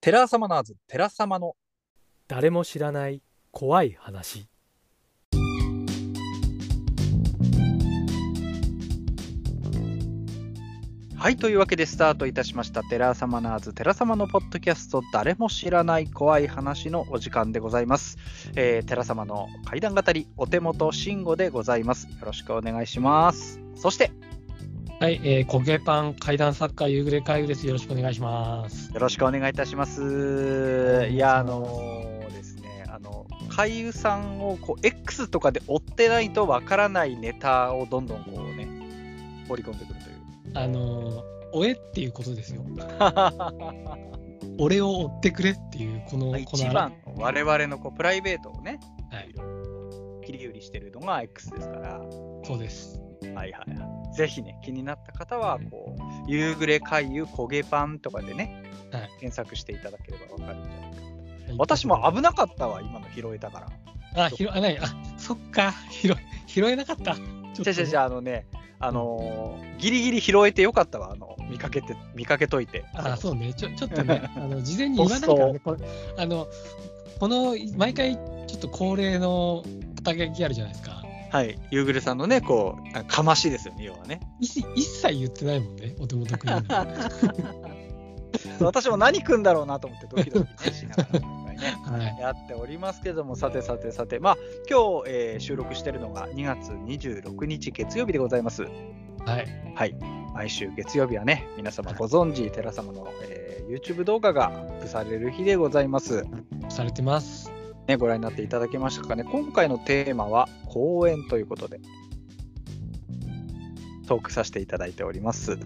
テラサマナーズ、テラ様の誰も知らない怖い話はい、というわけでスタートいたしました、テラサマナーズ、テラ様のポッドキャスト、誰も知らない怖い話のお時間でございます。えー、テラ様の怪談語り、お手元慎吾でございます。よろしくお願いします。そして、はい、えー、焦げパン怪談作家夕暮れ会議です。よろしくお願いします。よろしくお願いいたします。いや、あのーですね、あの、俳優さんをこう X とかで追ってないとわからないネタをどんどんこうね、放り込んでくるという。あのー追えっていうことですよ。俺を追ってくれっていうこの一番の我々のこうプライベートをね、はい。切り売りしてるのが X ですから、そうですはいはいはい。ぜひね、気になった方は、こう、夕暮れ回遊焦げパンとかでね、はい検索していただければわかるんじゃないかと。私も危なかったわ、今の拾えたから。あ、ひろ、あ、ない、あ、そっか、拾、拾えなかった。ちょっとじゃじゃじゃあのね、あのーギリギリ拾えてよかったわ、あの、見かけて、見かけといて。あ、そうね、ちょ、ちょっとね、あの、事前に言わないからね、これ、あの、この、毎回、ちょっと恒例の肩書きあるじゃないですか。はい、夕暮れさんのね、こう、あかましですよね、要はね。一一切言ってないもんね、お手元くんに。私も何組んだろうなと思ってドキドキ、ね、しながら はい。やっておりますけどもさてさてさてまあ今日、えー収録してるのが2月26日月曜日でございますはい。はい毎週月曜日はね皆様ご存知寺様の、えー YouTube 動画がアップされる日でございますされてます。ねご覧になっていただけましたかね。今回のテーマは公演ということで。トークさせていただいております。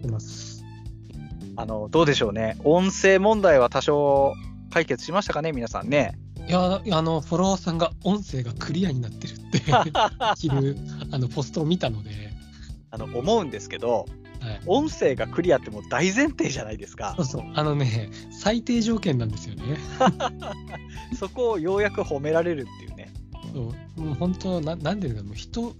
あのどうでしょうね。音声問題は多少解決しましたかね皆さんね。いや、あの、フォロワーさんが音声がクリアになってるって、昼、あの、ポストを見たので、あの思うんですけどはい。音声がクリアってもう大前提じゃないですか。そうそう、あのね、最低条件なんですよね。そこをようやく褒められるっていうね。そう。もう本当な、なんていう。のか、もう人、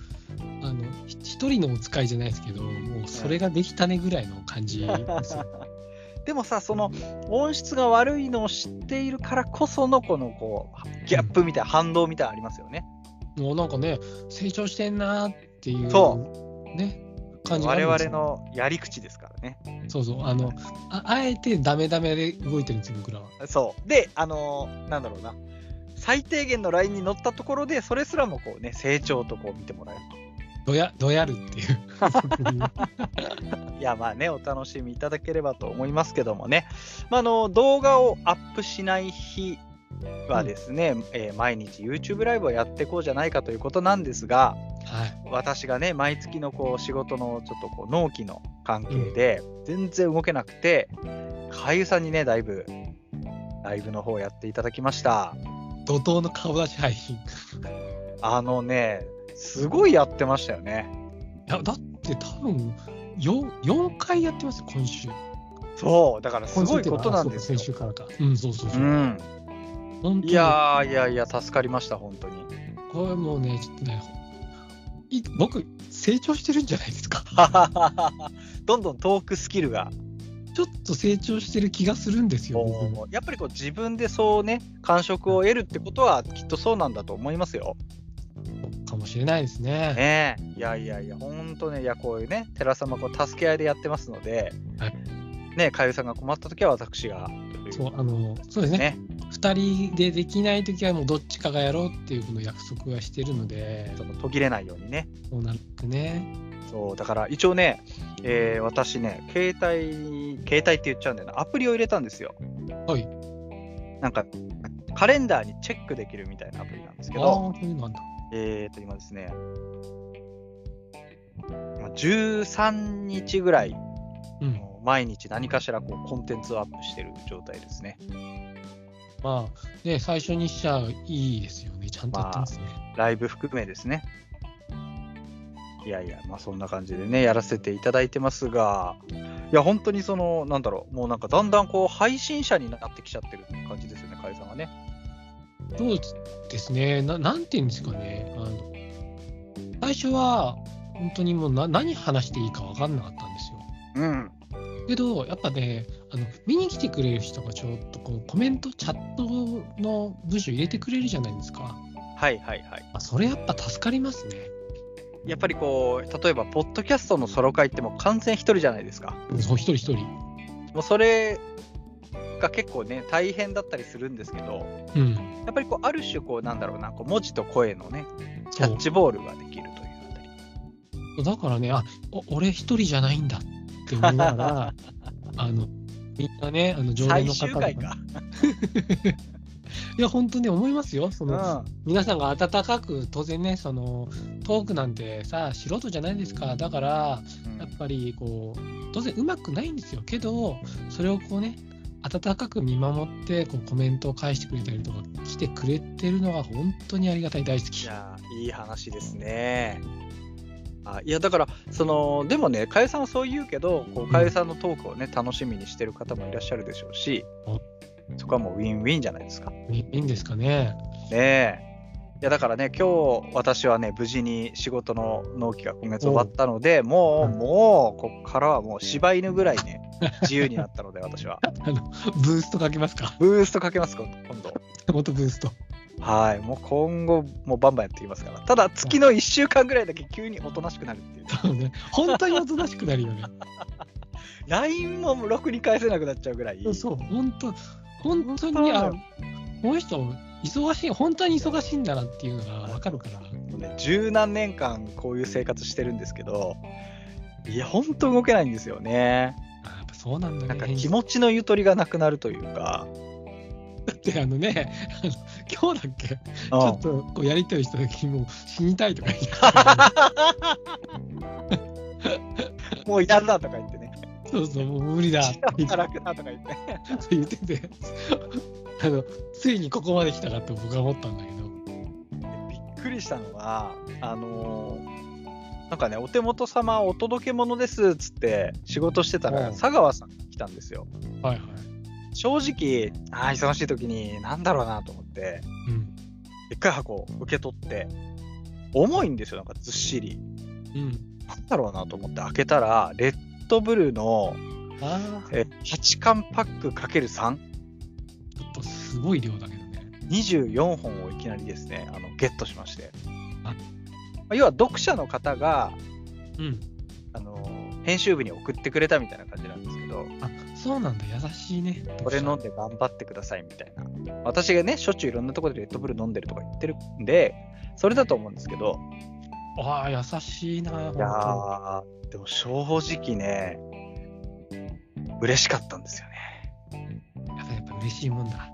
あの、ひ一人のお使いじゃないですけど、もうそれができたねぐらいの感じ。ですよ。でもさその音質が悪いのを知っているからこそのこのこうギャップみたいな反動みたいなのありますよね、もうなんかね、成長してんなーっていう、そね、感じがあ我るんですよ。々のやり口ですからね。そうそう、あの、ああえてダメダメで動いてるんですよ、僕らは。そう。であのーなんだろうな。最低限のラインに乗ったところでそれすらもこうね成長とこう見てもらえるどや、どやるっていう。いやまあね、お楽しみいただければと思いますけどもね、まあ、あの動画をアップしない日はですね、えー毎日 YouTube ライブをやっていこうじゃないかということなんですが、はい。私がね、毎月のこう仕事のちょっとこう納期の関係で、全然動けなくて、俳優さんにね、だいぶライブの方やっていただきました。怒涛の顔出し配信。いあのね、すごいやってましたよね。や、だって多分、4, 4回やってますよ、今週。そう、だからすごいことなんですよ先週からか。うん、そうそうそうう。ん、本当にいやーいやいや、助かりました、本当に。これもうね、ちょっとね、い僕、成長してるんじゃないですか。どんどんトークスキルが、ちょっと成長してる気がするんですよ、僕もやっぱりこう自分でそうね、感触を得るってことはきっとそうなんだと思いますよ。かもしれないですね。ねえ。いやいやいや、本当ね、いやこういうね、寺様こう助け合いでやってますので、はいね、かゆさんが困った時は私が。そう、あの、そうですね。ね。2人でできないときはもうどっちかがやろうっていうこの約束はしてるので、その途切れないようにね。そうなね。そう、だから一応ね、えー私ね、携帯、携帯って言っちゃうんだよな、アプリを入れたんですよ。はい。なんか、カレンダーにチェックできるみたいなアプリなんですけああど、ー、そういうのなんだ。えーと、今ですね、まあ13日ぐらい、うん。毎日何かしらこうコンテンツをアップしてる状態ですね。まあ、ね、最初にしちゃいいですよね。ちゃんとやってますね。ライブ含めですね。いやいや、まあそんな感じでね、やらせていただいてますが、いや、本当にその、なんだろう、もうなんかだんだんこう、配信者になってきちゃってる感じですよね、かえさんはね。そうですね。ななんていうんですかね。あの最初は、本当にもうな何話していいか分かんなかったんですよ。うん。けど、やっぱね、あの見に来てくれる人がちょっとこうコメント、チャットの文章入れてくれるじゃないですか。はいはいはい。あそれやっぱ助かりますね。やっぱりこう、例えば、ポッドキャストのソロ会ってもう完全一人じゃないですか。そう、一人一人。もうそれが結構ね、大変だったりするんですけど、うん。やっぱりこう、ある種こう、なんだろうな、こう文字と声のね、キャッチボールができるというあたり。だからね、あお俺一人じゃないんだって思いながら、あの、みんなね、あの常連最の方々終回か。いや、本当に思いますよ。そうん。の、皆さんが温かく、当然ね、その、トークなんてさ、素人じゃないですか。だから、やっぱり、こう、当然うまくないんですよ。けど、それをこうね、温かく見守って、こう、コメントを返してくれたりとか、来てくれてるのが本当にありがたい、大好いき。やー、いい話ですね。あいや、だから、その、でもね、かゆさんはそう言うけど、こう、かゆさんのトークをね、楽しみにしてる方もいらっしゃるでしょうし、そこはもうウィンウィンじゃないですか。いいいんですかね。ねえ。いやだからね、今日私はね、無事に仕事の納期が今月終わったので、もう、うんもう、こっからはもう柴犬ぐらいね、自由になったので、私は。あの、ブーストかけますか？ブーストかけます、今度。本当ブースト。はい、もう今後、もうバンバンやっていきますから。ただ、月の1週間ぐらいだけ急におとなしくなるっていう。そうね。本当におとなしくなるよね。LINE もろくに返せなくなっちゃうぐらい。そう、本当、本当に、あ、この人、忙しい、本当に忙しいんだなっていうのが分かるから。十何年間こういう生活してるんですけど、いや、本当動けないんですよね。あやっぱそうなんだね。なんか気持ちのゆとりがなくなるというか。だってあのね、今日だっけ、ちうんょっとこうやりとりした時にもう死にたいとか言ってもう嫌だとか言ってね。そうそう、もう無理だって楽だとか言って。言ってて、あの、ついにここまで来たかって僕は思ったんだけど、びっくりしたのが、あのーなんかね、お手元様お届け物ですっつって仕事してたら、うん佐川さんが来たんですよ。はいはい。正直、ああ、忙しい時に、なんだろうなと思って、うん。でっかい箱受け取って、重いんですよ、なんかずっしり。うん。なんだろうなと思って開けたら、レッドブルのえ8缶パック ×3、ちょっとすごい量だけどね。24本をいきなりですね、あのゲットしまして。あ要は読者の方が、うん。あの編集部に送ってくれたみたいな感じなんですけど、あ、そうなんだ、優しいね。これ飲んで頑張ってくださいみたいな。私がね、しょっちゅういろんなところでレッドブル飲んでるとか言ってるんで、それだと思うんですけど、ああ、優しいな、本いやー、でも正直ね、嬉しかったんですよね。当やっぱやっぱ嬉しいもんだ。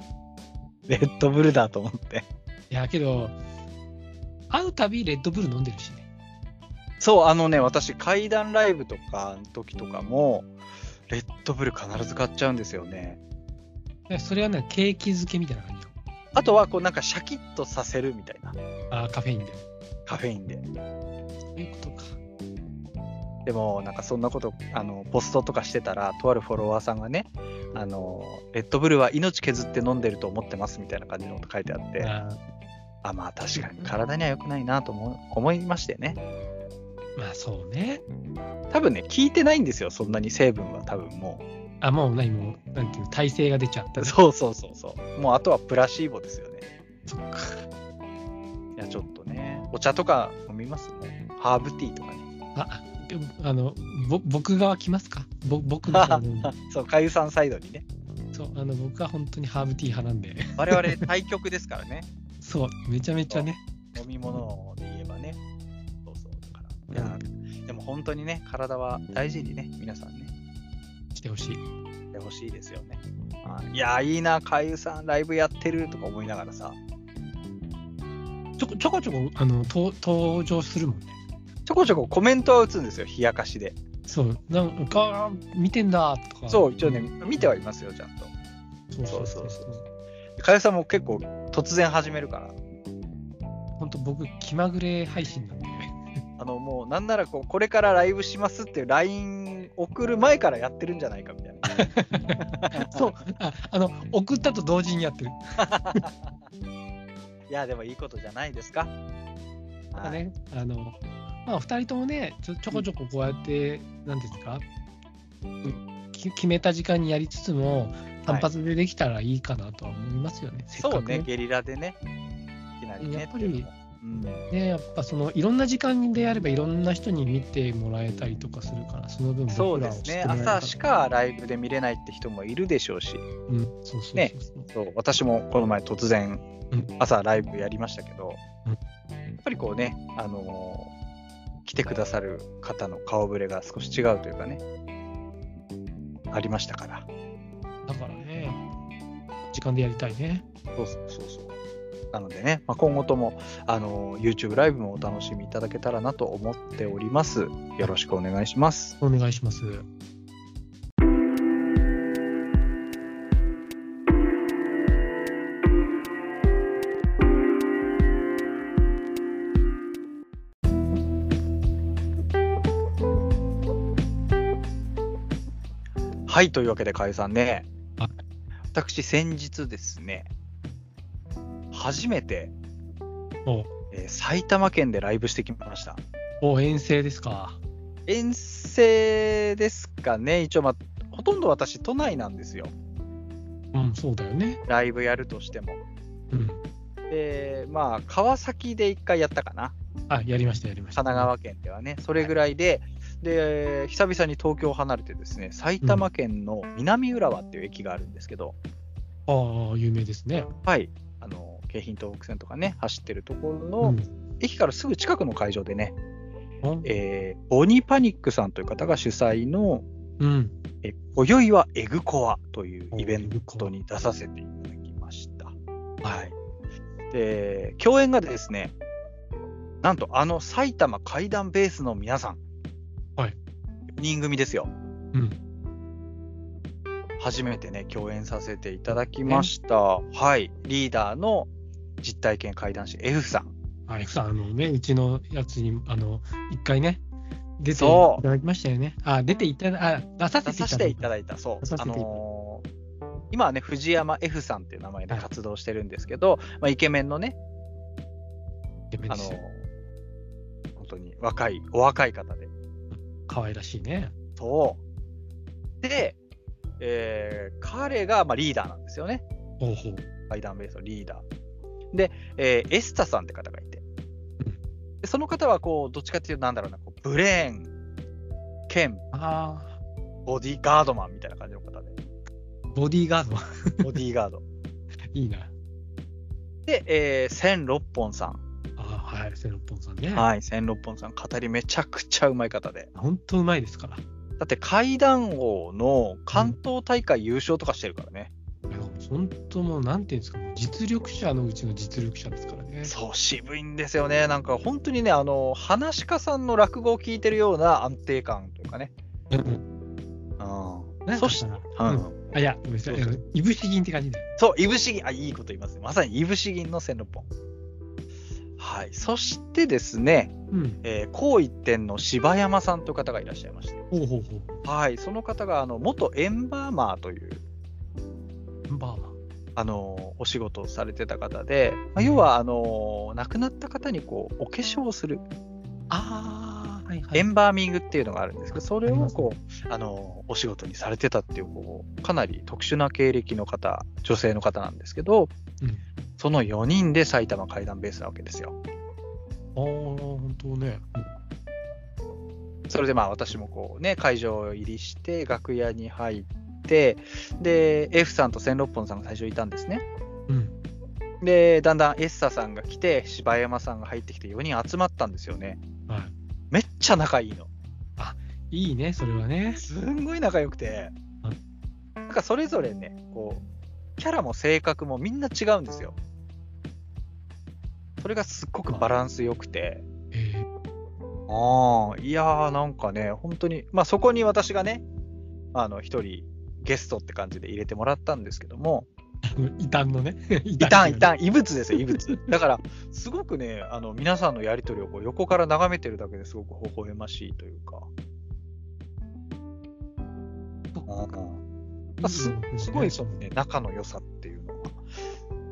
レッドブルだと思って。いや、けど、会うたびレッドブル飲んでるしね。そう、あのね、私、怪談ライブとかの時とかも、レッドブル必ず買っちゃうんですよね。でそれはね、ケーキ漬けみたいな感じよ。あとは、こう、なんかシャキッとさせるみたいな、ああ、カフェインで。カフェインで。そういうことか。でも、なんかそんなこと、あの、ポストとかしてたら、とあるフォロワーさんがね、あの、レッドブルは命削って飲んでると思ってますみたいな感じのこと書いてあって、ああ、まあ確かに体には良くないなと思う思いましてね。ーまあそうね。多分ね、聞いてないんですよ、そんなに成分は多分もあ、もう何もう、なんていうの、耐性が出ちゃった。う。そうそうそうそう。もうあとはプラシーボですよね。そっか。いや、ちょっとね、お茶とか飲みます？ね。ハーブティーとかね。あ、でもあの、ぼ僕側来ますか？ぼ僕の方に そう、かゆさんサイドにね。そう、あの、僕は本当にハーブティー派なんで。我々対局ですからね。そう、めちゃめちゃね。飲み物でいや、でも本当にね、体は大事にね、皆さんね、してほしい。してほしいですよね。はいいや、いいな、かゆさんライブやってるとか思いながらさ、ちょこちょこちょこ、あの、と登場するもんね。ちょこちょこコメントは打つんですよ、冷やかしで。そう、なんか、見てんだとか。そう、一応ね、見てはいますよ、ちゃんと。そうそうそそううそうそう。かゆさんも結構突然始めるから、本当僕、気まぐれ配信なんで。あの、もうなんならこう、これからライブしますっていう LINE 送る前からやってるんじゃないかみたいな。そう、ああの、送ったと同時にやってる。いや、でもいいことじゃないですか。かね、あの、まあ、二人ともねちょ、ちょこちょここうやって、なんですか、決めた時間にやりつつも、単発でできたらいいかなとは思いますよね。せっかくそうね、ゲリラでね。いきなりね。やっぱりうんね、やっぱそのいろんな時間でやればいろんな人に見てもらえたりとかするから、その分そうですね。朝しかライブで見れないって人もいるでしょうし、うん、そうそうねそう私もこの前突然うん朝ライブやりましたけど、うんやっぱりこうね、あのー来てくださる方の顔ぶれが少し違うというかね、ありましたから。だからね、時間でやりたいね。そうそうそうそう。なのでね、まあ、今後とも、あのー YouTube ライブもお楽しみいただけたらなと思っております。よろしくお願いします。お願いします。はい、というわけで、かえさんねはい、私、先日ですね、初めて、おえー埼玉県でライブしてきました。お遠征ですか？遠征ですかね、一応、まあ、ほとんど私、都内なんですよ、うん、そうだよね。ライブやるとしても。うん。で、まあ、川崎で一回やったかな、あ、やりました、やりました。神奈川県ではね、それぐらいで、で、久々に東京を離れてですね、埼玉県の南浦和っていう駅があるんですけど、ああ、有名ですね。はい、あの京浜東北線とかね、走ってるところうの、ん。駅からすぐ近くの会場でね、うんえーボニーパニックさんという方が主催の、うん。え今宵はエグコアというイベントに出させていただきました。はい。で、共演がですね、なんとあの埼玉怪談ベースの皆さん。はい。4人組ですよ。うん。初めてね、共演させていただきました。はい。リーダーの実体験怪談師 F さん。あ、F さん、あのね、うちのやつに、あの、一回ね、出ていただきましたよね。あ、出ていただ、あ、出させていただいた。出させていただいた、そう。あのー今はね、藤山 F さんっていう名前で活動してるんですけど、まあ、イケメンのね、あのーイケメンですよ本当に若い、お若い方で。可愛らしいね。そう。で、えー彼が、まあ、リーダーなんですよね。ほうほう。階段ベースのリーダー。で、えーエスタさんって方がいて。でその方は、こう、どっちかっていうと、なんだろうな、こうブレーン兼あボディーガードマンみたいな感じの方で。あ、ボディーガード。ボディーガード。いいな。で、えー、千六本さん。ああ、はい、セロポンさんね。はい、千六本さん、語りめちゃくちゃうまい方で。本当うまいですから。だって、怪談王の関東大会優勝とかしてるからね。本当もう、なんていうんですか、実力者のうちの実力者ですからね。そう、渋いんですよね。なんか本当にね、あの、話し家さんの落語を聞いてるような安定感というかね。うん。うん。なんそしかさ、うんうんあ、いや、ごめんなさい。いぶし銀って感じで。そう、いぶし銀、あ、いいこと言いますね。まさにいぶし銀の千六本。はい。そしてですね、うん。えー、高一点の柴山さんという方がいらっしゃいまして。ほうほうほう。はい。その方が、あの、元エンバーマーという、メンバーマン。あの、お仕事をされてた方で、まあ、要は、あの、亡くなった方にこう、お化粧をする、ああ、はいはい。エンバーミングっていうのがあるんですけど、それをこう、あの、お仕事にされてたっていう、こう、かなり特殊な経歴の方、女性の方なんですけど、うんその4人で埼玉怪談ベースなわけですよ。ああ、本当ね。それでまあ私もこうね、会場入りして、楽屋に入って、で、F さんと千六本さんが最初いたんですね。うん。で、だんだんエッサさんが来て、柴山さんが入ってきて4人集まったんですよね。はい。めっちゃ仲いいの。いいね、それはね。すんごい仲良くては、なんかそれぞれね、こう、キャラも性格もみんな違うんですよ。それがすっごくバランス良くて、えああ、いやーなんかね、本当に、まあそこに私がね、あの、一人ゲストって感じで入れてもらったんですけども、ー、異端のね。異異端、異端、異物ですよ、異物。だから、すごくね、あの、皆さんのやりとりをこう横から眺めてるだけですごく微笑ましいというか、あすすごいそのね、仲の良さっていうのは。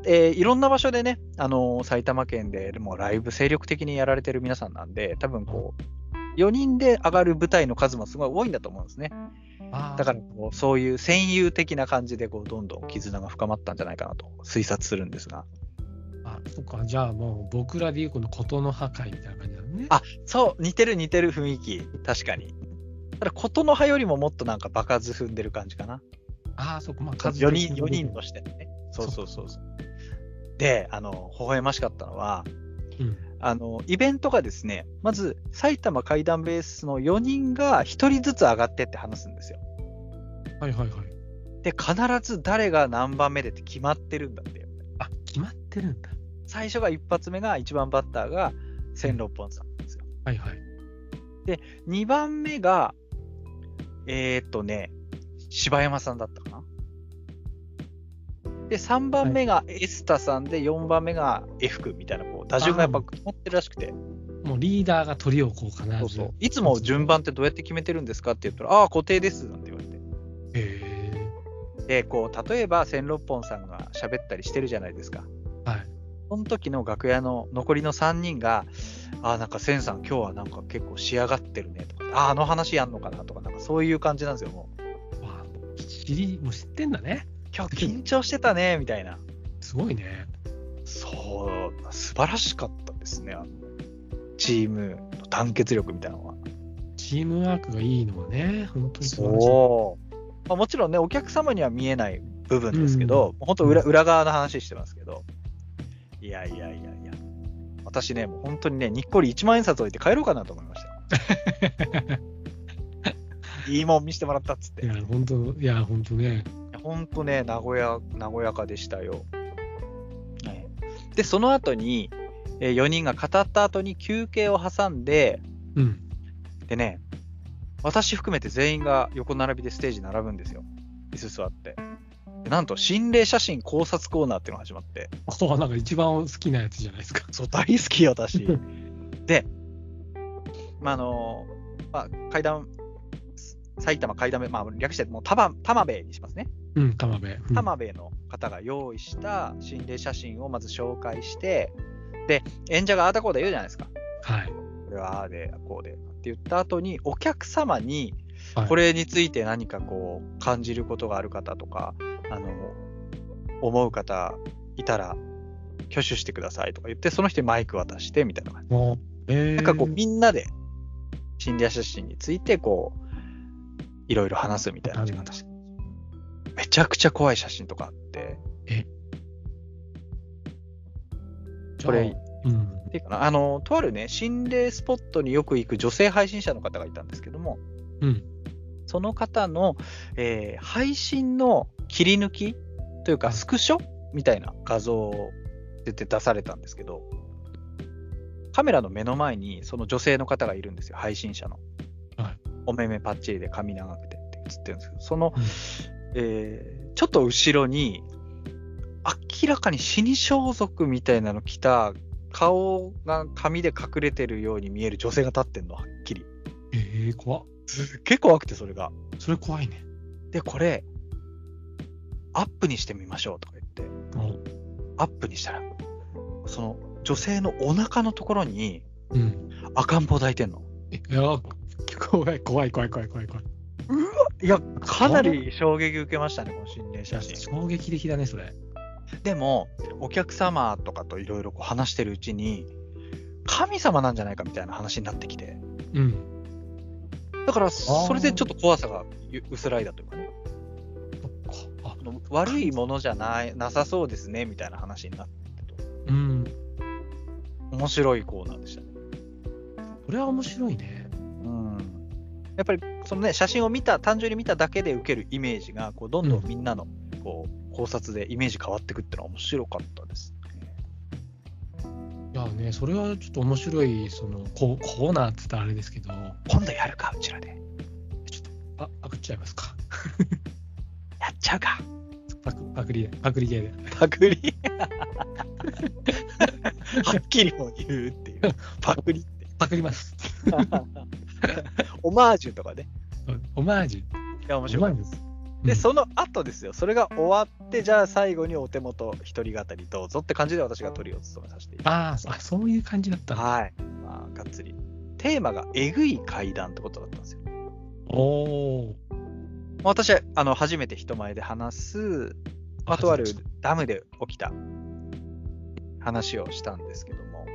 えーいろんな場所でね、あのー埼玉県でもうライブ精力的にやられてる皆さんなんで、多分こう、4人で上がる舞台の数もすごい多いんだと思うんですね。だからこう、そういう戦友的な感じでこうどんどん絆が深まったんじゃないかなと推察するんですが。あ、そっか。じゃあもう僕らでいうこのことの破壊みたいな感じなのね。あそう、似てる似てる雰囲気、確かに。ただ、琴の葉よりももっとなんか場数踏んでる感じかな。あー、そっか。まあ数4人、的に4人としてのね。そうそうそうそう。で、あの、微笑ましかったのは、うん。あの、イベントがですね、まず、埼玉階段ベースの4人が1人ずつ上がってって話すんですよ。はいはいはい。で、必ず誰が何番目でって決まってるんだってよ。あ、決まってるんだ。最初が一発目が1番バッターが千六本さんですよ。はいはい。2番目が、えーっとね、柴山さんだった。で、3番目がエスタさんで、4番目が F 君みたいな、こう、打順がやっぱ決まってるらしくて、もうリーダーが鳥をこう必ず。そうそう。いつも順番ってどうやって決めてるんですかって言ったら、ああ、固定ですなんて言われて。へで、こう、例えば千六本さんが喋ったりしてるじゃないですか。ーはい。その時の楽屋の残りの3人が、ああ、なんか千さん、今日はなんか結構仕上がってるねとか、ああ、あの話やんのかなとか、なんかそういう感じなんですよ、もう。わあ知り、もう知ってんだね。今日緊張してたね、みたいな。すごいね。そう、素晴らしかったですね、あのチームの団結力みたいなのは。チームワークがいいのはね、本当に素晴らしい。そう。まあ、もちろんね、お客様には見えない部分ですけど、本当裏、裏側の話してますけど、いやいやいやいや、私ね、もう本当にね、にっこり1万円札置いて帰ろうかなと思いましたよ。いいもん見せてもらったっつって。いいや、本当、いや、本当ね。や本当ね、名古屋、和やかでしたよ。はいで、その後に、え4人が語った後に休憩を挟んで、うん。でね、私含めて全員が横並びでステージに並ぶんですよ。椅子座って。でなんと、心霊写真考察コーナーっていうのが始まって。あなんか一番好きなやつじゃないですか。そう、大好きよ、私。で、まあ、あの、まあ、階段、埼玉階段目、まあ、略してもう玉、玉兵衛にしますね。うん、玉部。うん玉兵衛の方が用意した心霊写真をまず紹介して、で、演者がああだこうだ言うじゃないですか。はい。これはああで、こうで、って言った後に、お客様に、はいこれについて何かこう、感じることがある方とか、あの、思う方いたら、挙手してくださいとか言って、その人にマイク渡して、みたいな感じ。もう、えー、なんかこう、みんなで、心霊写真について、こう、いろいろ話すみたいな時間でした。めちゃくちゃ怖い写真とかあって、これ、うん。っていうかな、あの、とあるね、心霊スポットによく行く女性配信者の方がいたんですけども、うん。その方の、えー配信の切り抜きというか、スクショみたいな画像を出て出されたんですけど、カメラの目の前にその女性の方がいるんですよ、配信者の。はい。お目目パッチリで髪長くてって映ってるんですけど、その、うんえーちょっと後ろに、明らかに死に装束みたいなの着た、顔が髪で隠れてるように見える女性が立ってんの、はっきり。えー、怖っすっげえ怖くて、それが。それ怖いね。で、これ、アップにしてみましょうとか言って、もアップにしたら、その女性のお腹のところにう、うん。赤ん坊抱いてんの。えいや、怖い、怖い、怖い、怖い、怖い、怖い。いや、かなり衝撃受けましたね、この心霊写真。衝撃的だね、それ。ででも、お客様とかといろいろ話してるうちに、神様なんじゃないかみたいな話になってきて、うん。だから、それでちょっと怖さが薄らいだというかね。あ、悪いものじゃないなさそうですねみたいな話になってと、うん。面白いコーナーでしたね。これは面白いね。うんやっぱりそのね写真を見た単純に見ただけで受けるイメージがこうどんどんみんなのこう考察でイメージ変わっていくっていうのは面白かったですね。いやね、それはちょっと面白い、その、ココーナーって言ったらあれですけど、今度やるかうちらで。ちょっと、あ、パクっちゃいますか。やっちゃうか。パク、パクリで、パクリ系で。パクリ はっきりもう言うっていう。パクリって。パクります。オマージュとかね。オマージュ。いや、面オ白い。で、うんその後ですよ。それが終わって、じゃあ最後にお手元一人語りどうぞって感じで私がトリを務めさせていただきああ、そういう感じだったはい。まあ、がっつり。テーマがえぐい階段ってことだったんですよ。おー。私はあの初めて人前で話す、まあ、とあるダムで起きた話をしたんですけども、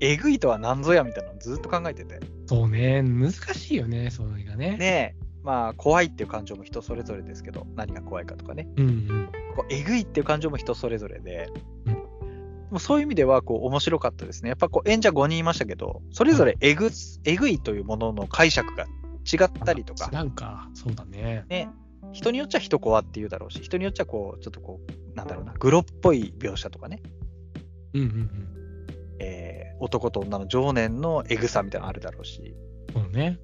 えぐいとは何ぞやみたいなのをずっと考えてて。そうね、難しいよね、それがね。ねまあ、怖いっていう感情も人それぞれですけど、何が怖いかとかね。うんうん。こうえぐいっていう感情も人それぞれで、うんでもそういう意味ではこう面白かったですね。やっぱこう演者5人いましたけど、それぞれえぐ,、えぐいというものの解釈が違ったりとか、違うか、そうだね。ね、人によっちゃ人怖って言うだろうし、人によっちゃこう、ちょっとこう、なんだろうな、グロっぽい描写とかね、うんうんうん。えー男と女の情念のえぐさみたいなのあるだろうし、そうね。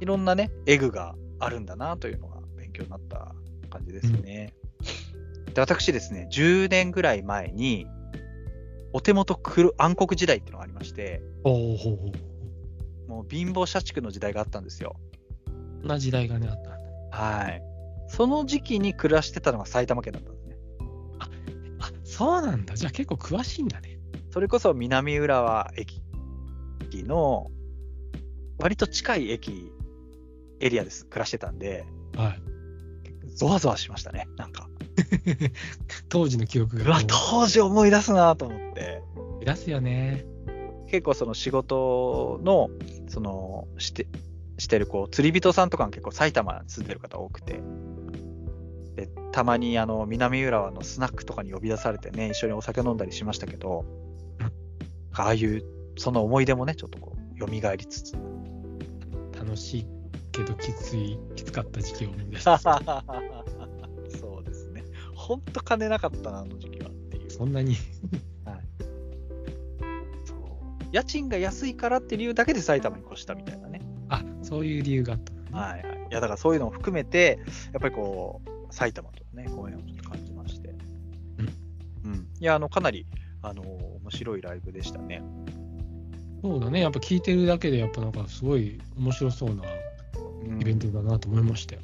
いろんなね、エグがあるんだなというのが勉強になった感じですね。で私ですね、10年ぐらい前に、お手元黒暗黒時代っていうのがありまして、もう貧乏社畜の時代があったんですよ。こんな時代がね、あったんだ。はい。その時期に暮らしてたのが埼玉県だったんですね。あ、そうなんだ。じゃあ結構詳しいんだね。それこそ南浦和駅の割と近い駅エリアです。暮らしてたんで、はい。ゾワゾワしましたね。なんか。当時の記憶が。うわ、当時思い出すなと思って。出すよね。結構その仕事の、その、して、してるこう、釣り人さんとかが結構埼玉に住んでる方多くて、で、たまにあの、南浦和のスナックとかに呼び出されてね、一緒にお酒飲んだりしましたけどうん、ああいう、その思い出もね、ちょっとこう、蘇りつつ。楽しいけどきつい、きつかった時期を思い出し そた。うですね。ほんと金なかったな、あの時期はっていう。そんなに。そう家賃が安いからっていう理由だけで埼玉に越したみたいなね。あ、そういう理由があった。はいはい。いや、だからそういうのを含めて、やっぱりこう、埼玉とね、ご縁をちょっと感じまして。うん。いや、あの、かなり、あの、面白いライブでしたね。そうだね。やっぱ聞いてるだけで、やっぱなんかすごい面白そうなうんイベントだなと思いましたよ。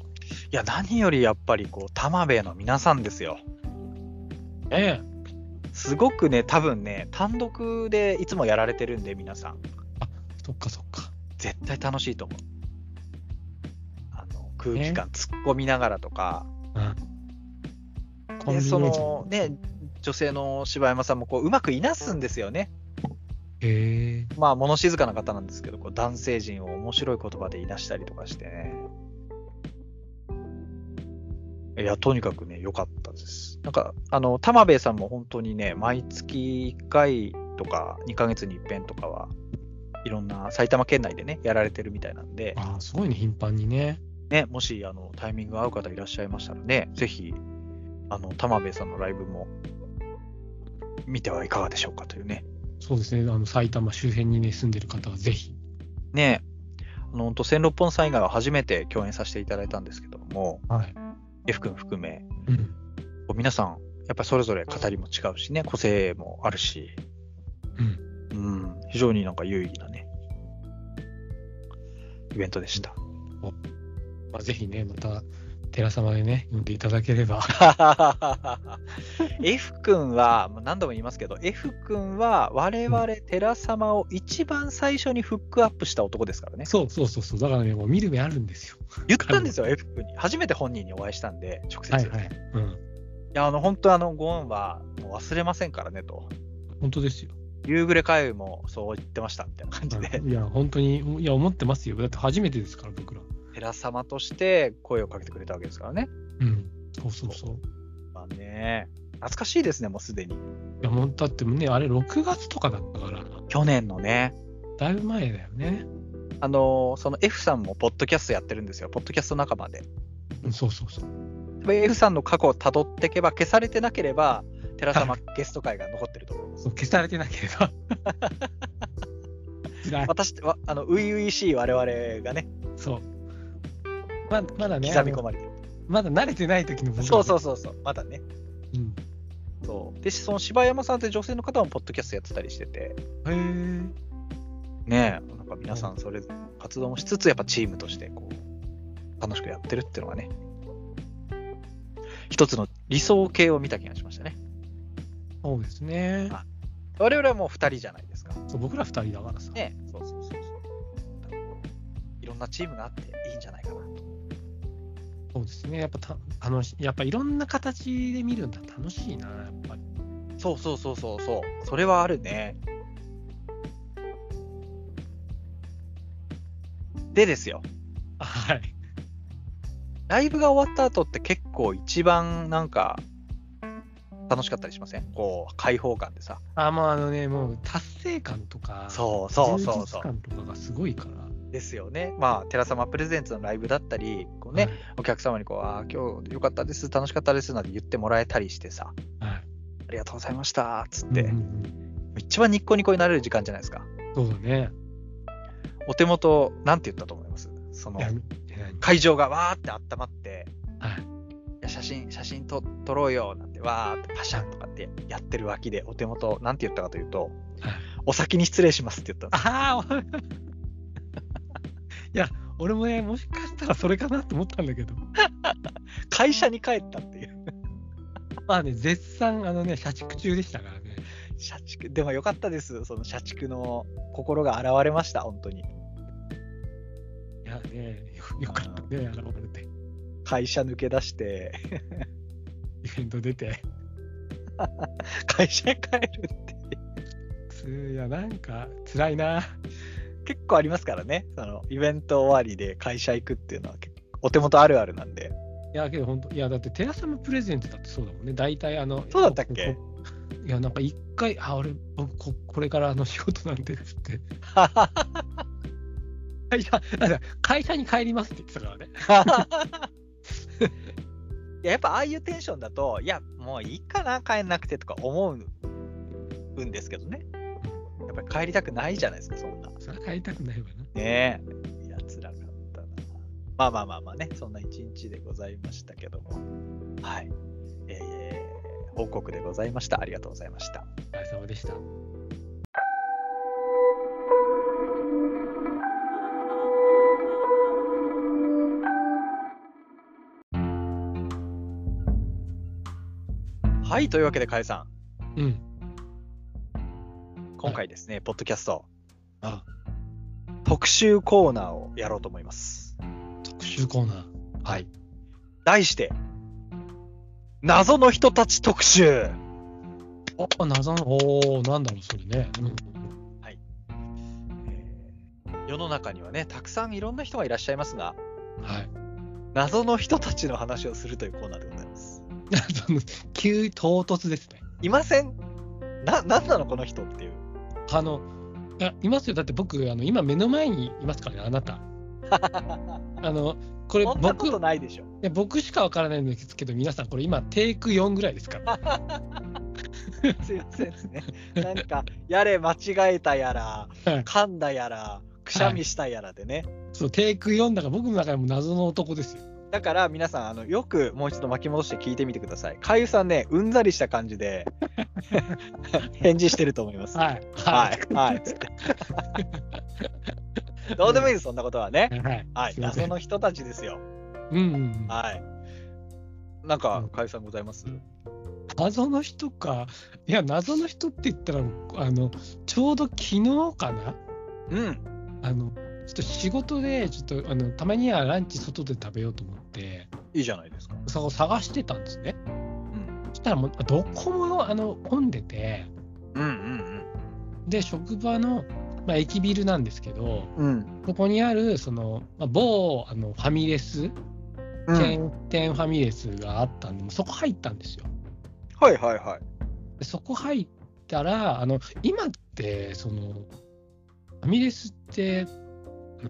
いや、何よりやっぱりこう、玉部の皆さんですよ。ええ。すごくね、多分ね、単独でいつもやられてるんで、皆さん。そっかそっか。絶対楽しいと思う。あの、空気感突っ込みながらとか、うん。でそのね、女性の柴山さんもこう、うまくいなすんですよね。へえ。まあ、物静かな方なんですけど、こう男性陣を面白い言葉で言い出したりとかしてね。いや、とにかくね、良かったです。なんか、あの、玉兵衛さんも本当にね、毎月1回とか、2ヶ月に一遍とかは、いろんな埼玉県内でね、やられてるみたいなんで、ああ、すごいね、頻繁にね。ね、もし、あの、タイミングが合う方いらっしゃいましたらね、ぜひ、あの、玉兵衛さんのライブも、見てはいかがでしょうかというね。そうですね。あの、埼玉周辺にね、住んでる方はぜひ。ねあの、本当千六本さん以外は初めて共演させていただいたんですけども、はい。F 君含め、うん。皆さん、やっぱりそれぞれ語りも違うしね、個性もあるし、うん。うん、非常になんか有意義なね、イベントでした。まあ、ぜひね、また、寺様でね、読んでいただければ。F 君は、まあ何度も言いますけど、F 君は我々寺様を一番最初にフックアップした男ですからね。そうそうそうそう。だからね、もう見る目あるんですよ。言ったんですよ、F 君に。初めて本人にお会いしたんで、直接。いはいはい。うん。や、あの、本当あの、ご恩はもう忘れませんからね、と。本当ですよ。夕暮れ会もそう言ってました、みたいな感じで。いや、本当に、いや、思ってますよ。だって初めてですから、僕ら。寺様として声をかけてくれたわけですからね。うん。そうそうそう。まあね、懐かしいですね、もうすでに。いや、もうだってね、あれ6月とかだったから、去年のね、だいぶ前だよね。あのーその F さんもポッドキャストやってるんですよ、ポッドキャスト仲間で。うんそうそうそう。で F さんの過去をたどっていけば、消されてなければ、寺様ゲスト会が残ってると思います。消されてなければ。私、わあの、初々しい我々がね、そう。ままだね、刻み込まれてる。まだ慣れてない時の僕らそうそうそうそう、まだね。うん。そう。で、その柴山さんって女性の方もポッドキャストやってたりしてて、へえ。ねえ、なんか皆さんそれ活動もしつつ、やっぱチームとしてこう、楽しくやってるっていうのがね、一つの理想形を見た気がしましたね。そうですね。我々はもう二人じゃないですか。そう僕ら二人だからさ。ねんなチームがあっていいんじゃないかなと。そうですね。やっぱた楽しやっぱいろんな形で見るんだ楽しいな、やっぱり。そうそうそうそうそう。それはあるね。でですよ。はい。ライブが終わった後って結構一番なんか楽しかったりしません？こう開放感でさ。あ、もうあのね、もう達成感とか、そうそうそうそう。感とかがすごいから。ですよね。まあ、寺様プレゼンツのライブだったり、こうね、はいお客様にこう、ああ、今日よかったです、楽しかったですなんて言ってもらえたりしてさ、はい。ありがとうございました、つって、うんうんうん一番ニッコニコになれる時間じゃないですか。そうだね。お手元、なんて言ったと思います？その会場がわーって温まって、はい。写真、写真撮撮ろうよなんて、わーってパシャンとかってやってる脇で、お手元、なんて言ったかというと、はいお先に失礼しますって言ったんですああ、おいや、俺もね、もしかしたらそれかなと思ったんだけど、会社に帰ったっていう。まあね、絶賛、あのね、社畜中でしたからね。社畜、でもよかったです。その社畜の心が現れました、本当に。いやね、よよかったね、現れて。会社抜け出して、イベント出て。会社へ帰るって。ついや、なんか、辛いな。結構ありますからね。そのイベント終わりで会社行くっていうのはお手元あるあるなんで。いや、けど本当、いや、だって、テラサムプレゼントだってそうだもんね。大体、あの、そうだったっけ？こいや、なんか一回、あ、俺、僕こ、これからあの仕事なんでっつって、会社、なんか会社に帰りますって言ってたからね。いややっぱああいうテンションだと、いや、もういいかな、帰んなくてとか思うんですけどね。やっぱり帰りたくないじゃないですか、そんな。それは帰りたくないわな。ねえ。いや、辛かったな。まあまあまあまあね、そんな一日でございましたけども。はい。えー、報告でございました。ありがとうございました。お疲れ様でした。はい、というわけで、かえさん、うん。今回ですね、ポッドキャスト、あ、特集コーナーをやろうと思います。特集コーナー。はい。題して、謎の人たち特集お、謎の、おー、なんだろう、それね。うん。えー世の中にはね、たくさんいろんな人がいらっしゃいますが、はい。謎の人たちの話をするというコーナーでございます。急、唐突ですね。いません？な、なんなのこの人っていう。あの、いや、いますよ。だって僕、あの、今目の前にいますからね、あなた。あの、これ僕、ないないでしょ。や僕しかわからないんですけど、皆さん、これ今、テイク4ぐらいですから。すいませんですね。なんか、やれ間違えたやら、はい噛んだやら、くしゃみしたやらでね。そう、テイク4だから、僕の中でも謎の男ですよ。だから皆さん、あのよくもう一度巻き戻して聞いてみてください。かゆさんね、うんざりした感じで 返事してると思います。はい。はい、はい。どうでもいいです、そんなことはね。はい。はい、謎の人たちですよ。うんうんうん。はい。なんかう、んかゆさんございます？謎の人か。いや、謎の人って言ったら、あの、ちょうど昨日かな？うん。あの、ちょっと仕事で、ちょっと、あの、たまにはランチ外で食べようと思って、いいじゃないですか。そこ探してたんですね。うん。そしたらもう、どこも、あの、混んでて、うんうんで、職場の、まあ、駅ビルなんですけど、うん。うん。そこにある、その、まあ、某、あの、ファミレス、チうん、ェーン店ファミレスがあったんで、そこ入ったんですよ。はいはいはい。でそこ入ったら、あの今ってその、ファミレスって、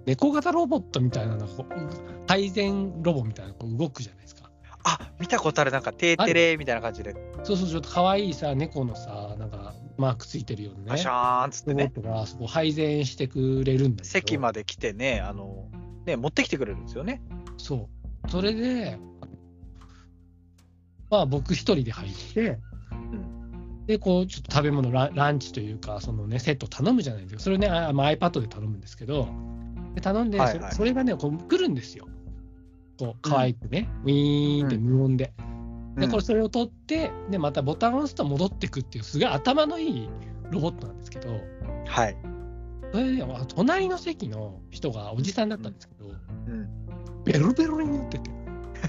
猫型ロボットみたいなの、こう配膳ロボみたいなのこう動くじゃないですか。あ、見たことある、なんか、テーテレみたいな感じで、そうそう、ちょっと可愛いさ、猫のさ、なんかマークついてるようなねパシ、ャーンっつってね、ロボットがそこ配膳してくれるんだけど席まで来てね、あの、ね、持ってきてくれるんですよね。そう。それで、まあ僕一人で入って、んで、こう、ちょっと食べ物ラ、ランチというか、そのね、セット頼むじゃないですか。それね、あまあ、iPad で頼むんですけど、で頼んで、はいはいそそれがね、こう来るんですよ。こう、可愛くね、ウィーンって無音で。で、これそれを取って、で、またボタンを押すと戻ってくっていう、すごい頭のいいロボットなんですけど、はい。それで、まあ隣の席の人がおじさんだったんですけど、うん。ベロベロになってて、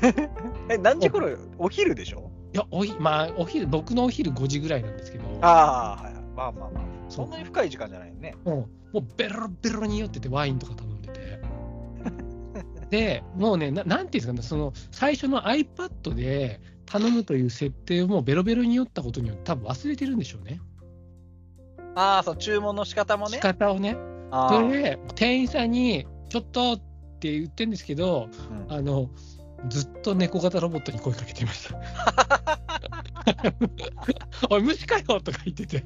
え、何時頃お昼でしょ？いや、おひまあ、お昼、僕のお昼5時ぐらいなんですけど、ああ、はい。まあまあまあ。そそんなに深い時間じゃないよね。もうもうベロベロに酔ってて、ワインとか頼んでもうねな、なんていうんですかね、その最初の iPad で頼むという設定をもうベロベロに酔ったことによって、多分忘れてるんでしょうね。ああ、そう、注文の仕方もね。仕方をね。あそーれで、店員さんに、ちょっとって言ってるんですけど、うんあの、ずっと猫型ロボットに声かけてました。おい、虫かよとか言ってて。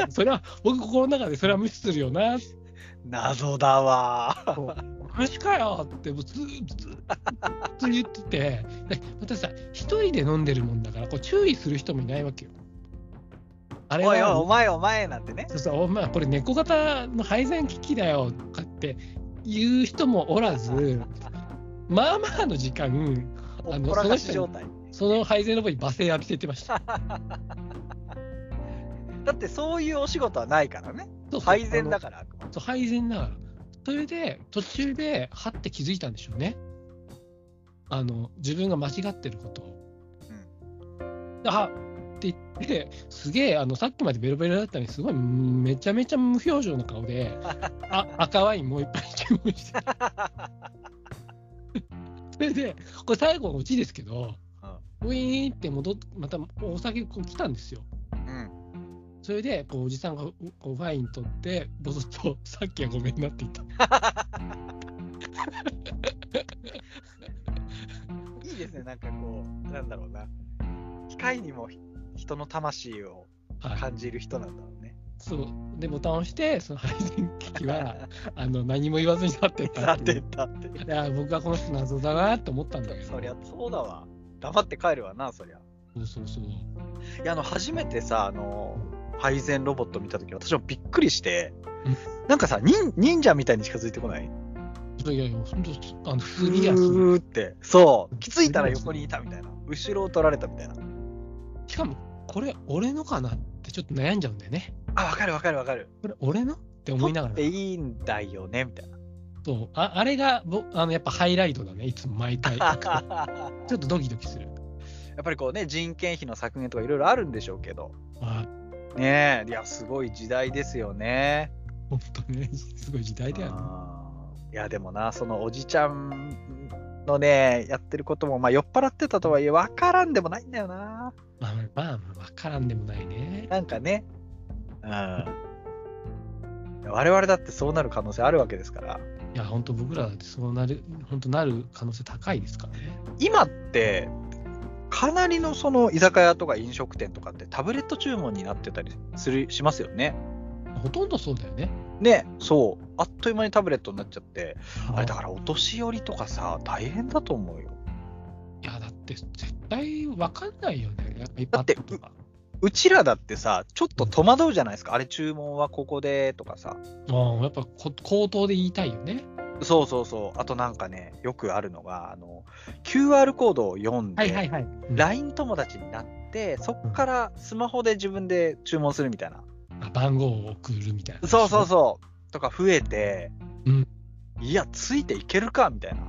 それは、僕、心の中でそれは無視するよな。謎だわー。虫かよって、もうずずずっと言ってて、でまたさ、一人で飲んでるもんだから、こう注意する人もいないわけよ。あれおいおい、はお前お前なんてね。そうそう、お前、これ猫型の配膳機器だよとかって言う人もおらず、まあまあの時間、あのほったらかし状態。その配膳の方に罵声浴びててました。だってそういうお仕事はないからね。配膳だあから、あそう、配膳だから。それで、途中で、はって気づいたんでしょうね。あの、自分が間違ってることを。であって言って、すげえ、あの、さっきまでベロベロだったのに、すごい、めちゃめちゃ無表情の顔で、あ赤ワインもう一杯注文して。それで、これ最後のオチですけど、ウィーンって戻っまたお酒こう来たんですよ。うん。それで、こうおじさんがこうファイン取って、ぼそっと、さっきはごめんなって言った。いいですね、なんかこう、なんだろうな。機械にも人の魂をはい、感じる人なんだろうね。そうで、ボタンを押して、その配膳機器は あの何も言わずに去ってったなっていう。ったって。いや、僕はこの人謎だなと思ったんだけど。そりゃそうだわ。黙って帰るわな、そりゃ。そうそうそう。いや、あの、初めてさ、あの、配膳ロボット見たとき、私もびっくりしてうん、なんかさ、忍忍者みたいに近づいてこない？いやいや、本当、あのふ普通にやすーって。そう。気づいたら横にいたみたいな。後ろを取られたみたいな。しかも、これ、俺のかなってちょっと悩んじゃうんだよね。あ、わかるわかるわかる。これ、俺のって思いながら取っ。ていいんだよね、みたいな。そうああれがぼあのやっぱハイライトだね、いつも毎回。ちょっとドキドキする。やっぱりこうね、人件費の削減とかいろいろあるんでしょうけど。あねえ、いや、すごい時代ですよね。本当ね、すごい時代だよね。いや、でもな、そのおじちゃんのね、やってることも、まあ、酔っ払ってたとはいえ、わからんでもないんだよな。まあまあまあ、わからんでもないね。なんかね。うん。我々だってそうなる可能性あるわけですから。いや、本当僕らだってそうなる、本当なる可能性高いですからね。今って、かなりのその居酒屋とか飲食店とかってタブレット注文になってたりするしますよね。ほとんどそうだよね。ね、そう。あっという間にタブレットになっちゃって、あれだか。かららお年寄りとかさ、大変だと思うよ。いや、だって絶対わかんないよね。だってか。うちらだってさ、ちょっと戸惑うじゃないですか。あれ注文はここでとかさ。ああ、やっぱこ口頭で言いたいよね。そうそうそう。あとなんかね、よくあるのが、あの、QR コードを読んで、はいはいはい。LINE 友達になって、そっからスマホで自分で注文するみたいな。あ番号を送るみたいな。そうそうそう。とか増えて、うんいや、ついていけるかみたいな。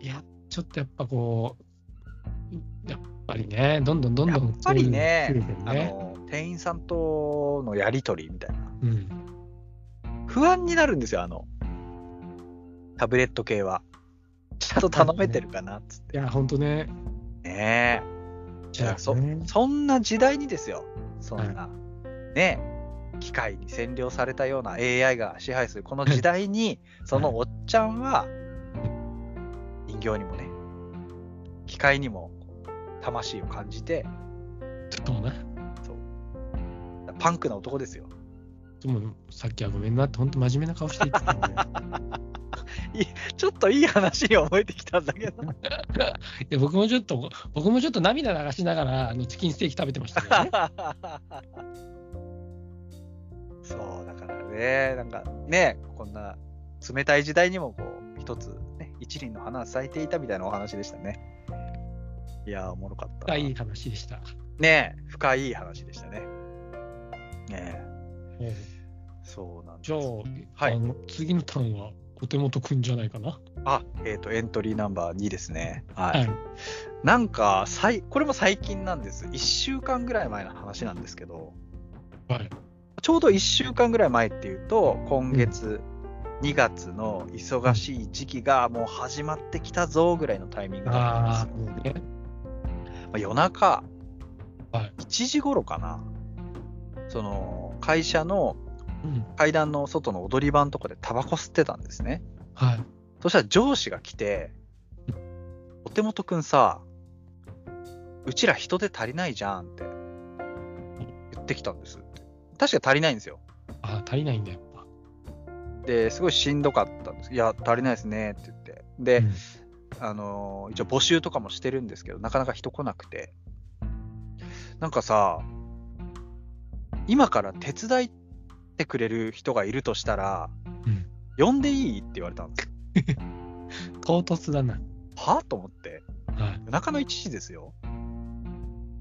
いや、ちょっとやっぱこう、やっぱりね、どんどんどんどんやっぱりねあねの、店員さんとのやりとりみたいな。うん。不安になるんですよ、あの、タブレット系は。ちゃんと頼めてるかなっつって。いや、ほんとね。ねえ。じゃあ、そねそんな時代にですよ。そんな、ねえ、機械に占領されたような AI が支配するこの時代に、そのおっちゃんは、人形にもね、機械にも魂を感じて、そうな。そう。パンクな男ですよ。でも、さっきはごめんなって、ほんと真面目な顔して言ってたよね。ちょっといい話に思えてきたんだけど。いや僕もちょっと、僕もちょっと涙流しながら、あのチキンステーキ食べてましたけどね。そう、だからね、なんかね、こんな冷たい時代にもこう、一つね、一輪の花が咲いていたみたいなお話でしたね。いやー、おもろかったな。いい話でした。ねえ、深い話でしたね。ねえ、うんそうなんです。じゃあ、はいあの次のターンは？お手元くんじゃないかな？あ、えっ、と、エントリーナンバー2ですね。はい。はい。なんか、さい、これも最近なんです。1週間ぐらい前の話なんですけど、はい。ちょうど1週間ぐらい前っていうと、今月2月の忙しい時期がもう始まってきたぞぐらいのタイミングだったんですよ。もうね。まあ、夜中、はい。1時頃かな。その、会社のうん。階段の外の踊り場のとこでタバコ吸ってたんですね。はい。そしたら上司が来て、お手元くんさ、うちら人手足りないじゃんって言ってきたんですって。確か足りないんですよ。ああ、足りないんだよ。やっぱで、すごいしんどかったんです。いや、足りないですねって言って。で、うんあのー一応募集とかもしてるんですけど、なかなか人来なくて。なんかさ、今から手伝ってくれる人がいるとしたら、うん呼んでいいって言われたんです。唐突だな。は？と思って。はい。夜中の1時ですよ。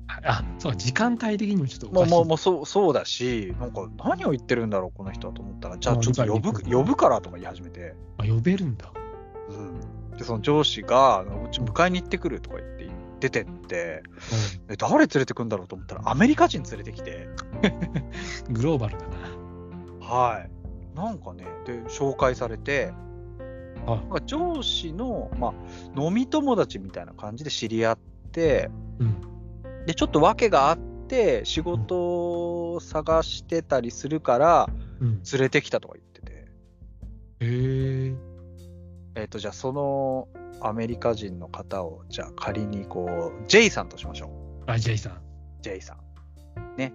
あ、そう、時間帯的にもちょっとおかしい。もうもうそうそうだし、なんか何を言ってるんだろう、この人はと思ったら、じゃああちょっと呼ぶ呼ぶからとか言い始めて、あ呼べるんだ。うん、でその上司が、うち迎えに行ってくるとか言って出てって、え誰連れてくんだろうと思ったら、アメリカ人連れてきて、うん。グローバルだな。はい。なんかね、で、紹介されて、はいなんか上司の、まあ、飲み友達みたいな感じで知り合って、うん。で、ちょっと訳があって、仕事を探してたりするから、うん。連れてきたとか言ってて、へえ。えっ、と、じゃあそのアメリカ人の方を、じゃあ仮にこう、J さんとしましょう。あ、ジェイさん。J さん。ね。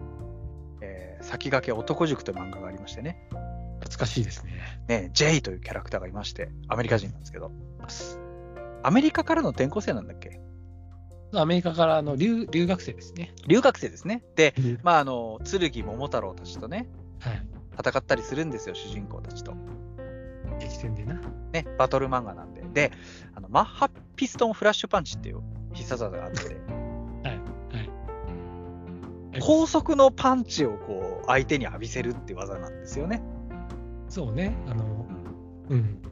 えー先駆け男塾という漫画がありましてね。懐かしいですね。ね、J というキャラクターがいまして、アメリカ人なんですけど。アメリカからの転校生なんだっけ？アメリカからの留留学生ですね。留学生ですね。で、はい。まあ、あの、剣桃太郎たちとね、戦ったりするんですよ、主人公たちと。激戦でな。ね、バトル漫画なんで。で、あのマッハピストンフラッシュパンチっていう必殺技があって、はい。はい。高速のパンチをこう相手に浴びせるって技なんですよね。そうね。あの、うん。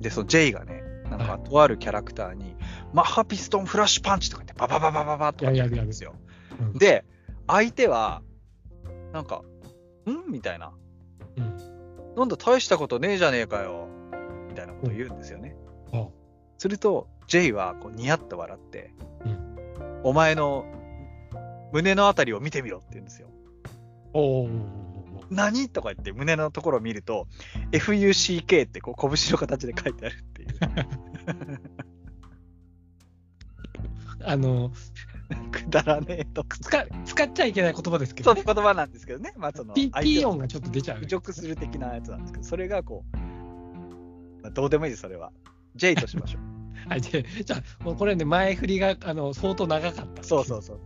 で、その J がね、なんかはとあるキャラクターに、マッハピストンフラッシュパンチとか言って、ババババババとかやるんですよ。うん、で、相手は、なんか、んみたいな。うん。なんだ、大したことねえじゃねえかよ。みたいなことを言うんですよね。あすると、J はこうニヤッと笑って、うんお前の胸のあたりを見てみろって言うんですよ。おー何とか言って胸のところを見ると、FUCK ってこう拳の形で書いてあるっていう。あの、くだらねえと。使使っちゃいけない言葉ですけど、そうね。言葉なんですけどね。まあそのピ相手をピー音がちょっと出ちゃう。侮辱する的なやつなんですけど、それがこう、まあ、どうでもいいです、それは。J としましょう。はい、じゃあじゃあ、もうこれね、前振りがあの相当長かった。そうそうそう。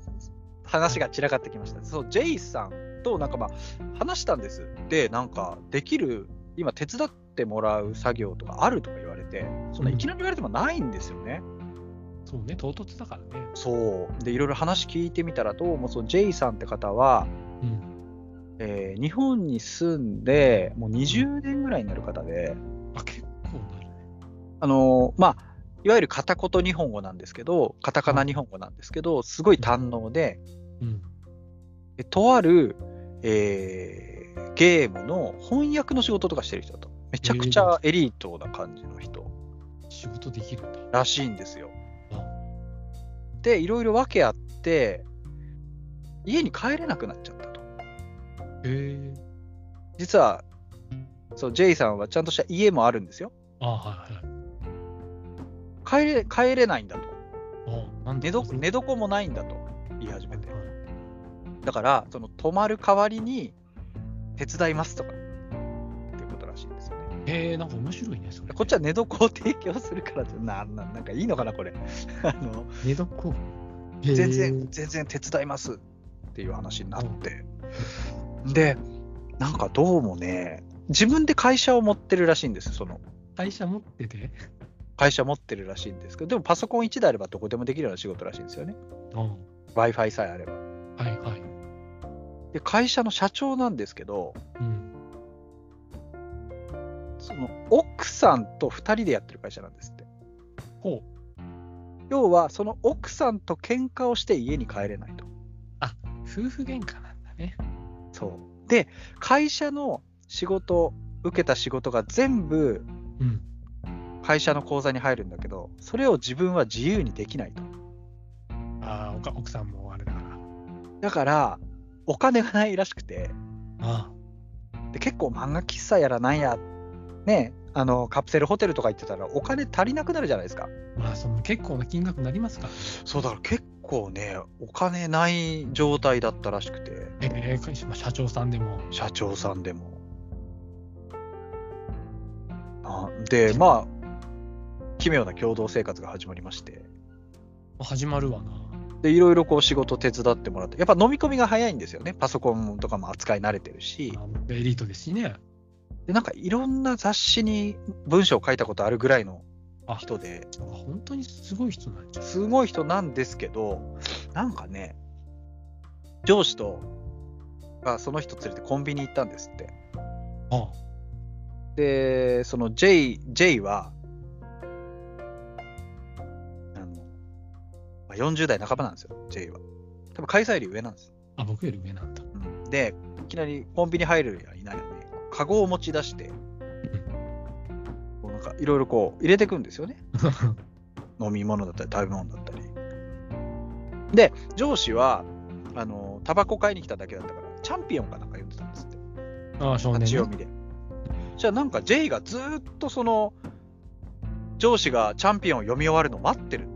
話が散らかってきました。そう、J さんとなんかまあ、話したんです。で、なんか、できる、今手伝ってもらう作業とかあるとか言われて、そんないきなり言われてもないんですよね。そうね、唐突だからね。そう。で、いろいろ話聞いてみたら、どうもその J さんって方は、うん。えー日本に住んで、もう20年ぐらいになる方で、あ、結構なるね。あのーまあ、いわゆる片言日本語なんですけど、カタカナ日本語なんですけど、すごい堪能で、うん。でとある、えーゲームの翻訳の仕事とかしてる人だと。めちゃくちゃエリートな感じの人仕事できるんだ。らしいんですよあ。で、いろいろ訳あって、家に帰れなくなっちゃったと。へえ。実は、そう、J さんはちゃんとした家もあるんですよ。あはいはい。帰れ、帰れないんだと。あなん寝床寝床もないんだと言い始めて。はいだから、その泊まる代わりに手伝いますとか、っていうことらしいんですよね。へえ、なんか面白いね、それ。こっちは寝床を提供するから、なんなんなんかいいのかな、これ。あの寝床？全然、全然手伝いますっていう話になって。で、なんかどうもね、自分で会社を持ってるらしいんです、その。会社持ってて？会社持ってるらしいんですけど、でもパソコン1台あればどこでもできるような仕事らしいんですよね。うん。Wi-Fi さえあれば。はいはい。で、会社の社長なんですけど、うん。その奥さんと2人でやってる会社なんですって。ほう。要は、その奥さんと喧嘩をして家に帰れないと。夫婦喧嘩なんだね。そう。で、会社の仕事、受けた仕事が全部うん。会社の口座に入るんだけど、それを自分は自由にできないと。ああ、おか奥さんもあれだから。だから、お金がないらしくて、あで結構漫画喫茶やらなんや、ね、あのカプセルホテルとか行ってたらお金足りなくなるじゃないですか。あ。まあ、その結構な金額になりますから。そうだから結構ね、お金ない状態だったらしくて、ええまあ社長さんでも。社長さんでも。あで、まあ、奇妙な共同生活が始まりまして、始まるわな。で、いろいろこう仕事手伝ってもらって、やっぱ飲み込みが早いんですよね。パソコンとかも扱い慣れてるし、あエリートですしね。で、なんかいろんな雑誌に文章を書いたことあるぐらいのあ人で、あ本当にすごい人なんじゃん。すごい人なんですけど、なんかね、上司と、がその人連れてコンビニ行ったんですって。あで、その J, J は、まあ、40代半ばなんですよ、J は。多分会社より上なんです。あ、僕より上なんだ。うん、で、いきなりコンビニ入るやいないよね、カゴを持ち出して、こうなんかいろいろこう入れていくんですよね。飲み物だったり食べ物だったり。で、上司は、あの、タバコ買いに来ただけだったから、チャンピオンかなんか読んでたんですって。ああ、少年、ね読。みで。じゃあなんか J がずーっとその、上司がチャンピオンを読み終わるのを待ってる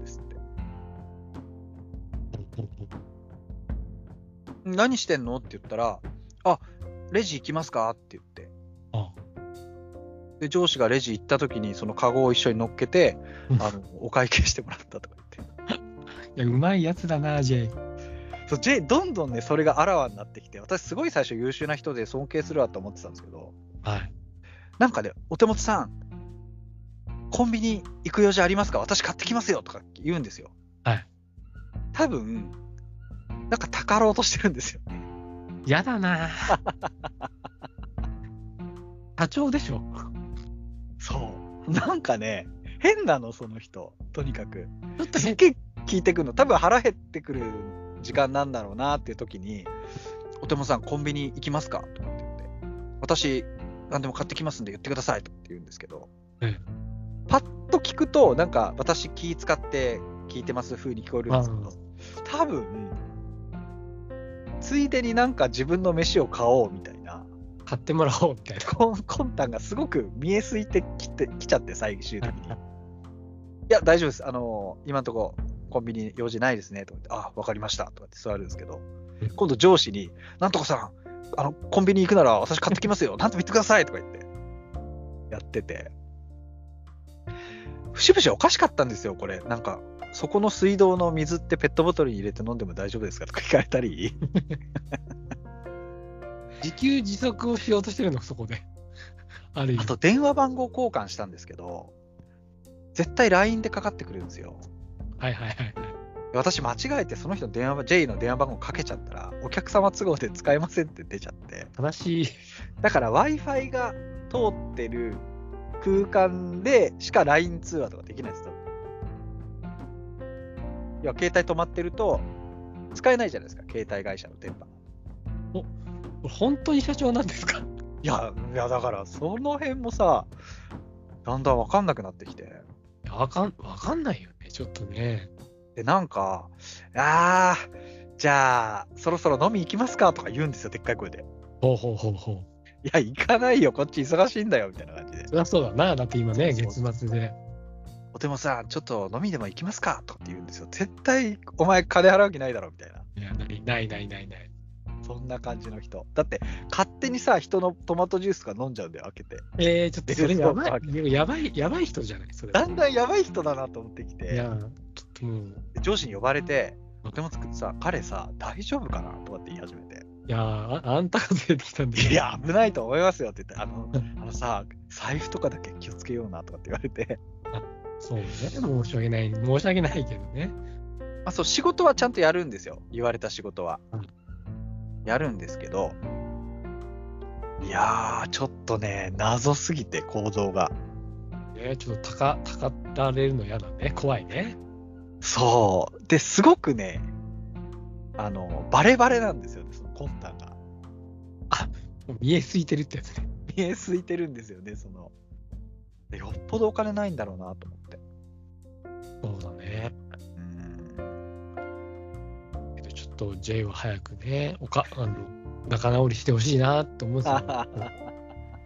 何してんの？って言ったら、あ、レジ行きますか？って言って。あで、上司がレジ行った時にそのカゴを一緒に乗っけて、うんあの、お会計してもらったとか言って。いや、うまいやつだな、J。そう、J、どんどんね、それがあらわになってきて、私すごい最初優秀な人で尊敬するわと思ってたんですけど、はい。なんかね、お手元さん、コンビニ行く用事ありますか？私買ってきますよとか言うんですよ。はい。多分、なんかたかろうとしてるんですよね。やだな。社長でしょ？そう。なんかね、変なの、その人。とにかく。ちょっと変すっげえ聞いてくるの。多分腹減ってくる時間なんだろうなっていう時に、お手元さん、コンビニ行きますか？とかって言って、私、何でも買ってきますんで言ってくださいとかって言うんですけど、えパッと聞くと、なんか私気使って聞いてます風に聞こえるんですけど、多分、ついでになんか自分の飯を買おうみたいな、買ってもらおうみたいな。こ魂胆がすごく見えすいてきてきちゃって、最終的に。いや、大丈夫です。あの、今のところ、コンビニ用事ないですね。とか言って、あ、わかりました。とかって座るんですけどうん、今度上司に、なんとかさん、あの、コンビニ行くなら私買ってきますよ。なんとも言ってください。とか言って、やってて。節々おかしかったんですよ、これ。なんか、そこの水道の水ってペットボトルに入れて飲んでも大丈夫ですかとか聞かれたり。自給自足をしようとしてるの、そこで。ある意味。あと電話番号交換したんですけど、絶対 LINE でかかってくるんですよ。はいはいはいはい。私間違えてその人の電話番 J の電話番号かけちゃったら、お客様都合で使えませんって出ちゃって。正しい。だから Wi-Fi が通ってる空間でしか LINE 通話とかできないですよ。いや、携帯止まってると、使えないじゃないですか、携帯会社の電波。これ本当に社長なんですか？いや、いやだから、その辺もさ、だんだんわかんなくなってきて。いやわかん、わかんないよね、ちょっとね。で、なんか、あー、じゃあ、そろそろ飲み行きますかとか言うんですよ、でっかい声で。ほうほうほうほう。いや、行かないよ、こっち忙しいんだよ、みたいな感じで。そりゃそうだな。だって今ね、月末で。お手もさん、ちょっと飲みでも行きますかとかって言うんですよ。絶対、お前金払う気ないだろ、みたいな。いや、ないないないないない。そんな感じの人。だって、勝手にさ、人のトマトジュースとか飲んじゃうんだよ、開けて。えー、ちょっとそれやばい。やばい、やばい人じゃないそれ。だんだんやばい人だなと思ってきいて、や、ちょっともう、で上司に呼ばれて、お手も作ってさ、彼さ、大丈夫かな？とかって言い始めて。いやあ、あんたが連れてきたんで。いや、危ないと思いますよって言って、あの、あのさ、財布とかだけ気をつけようなとかって言われて、そうね。申し訳ない。申し訳ないけどね。まあ、そう仕事はちゃんとやるんですよ、言われた仕事はうん。やるんですけど、いやー、ちょっとね、謎すぎて、行動が。ね、ちょっとたか、たかられるの嫌だね。怖いね。そう。で、すごくね、あの、バレバレなんですよね、その魂胆が。もう見えすいてるってやつね。見えすいてるんですよね、その。でよっぽどお金ないんだろうなと思って。そうだね。うん。けどちょっと J は早くね、おか、あの、仲直りしてほしいなと思うんですよ。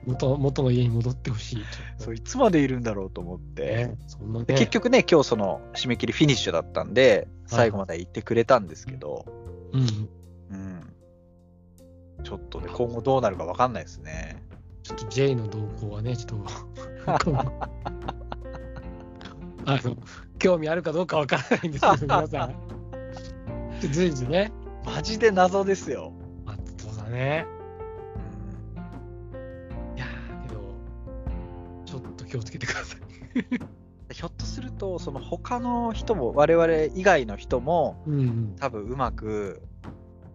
元元の家に戻ってほしい。そう、いつまでいるんだろうと思って。ね、そんなねで結局ね、今日その締め切りフィニッシュだったんで、最後まで行ってくれたんですけど、うん。うん。ちょっとね、今後どうなるか分かんないですね。ちょっと J の動向はね、ちょっと あの、興味あるかどうかわからないんですけど、皆さん。随時ね。マジで謎ですよ。まあ、そうだね。うんいやーけど、ちょっと気をつけてください。ひょっとすると、その他の人も、我々以外の人も、うん、うん。多分うまく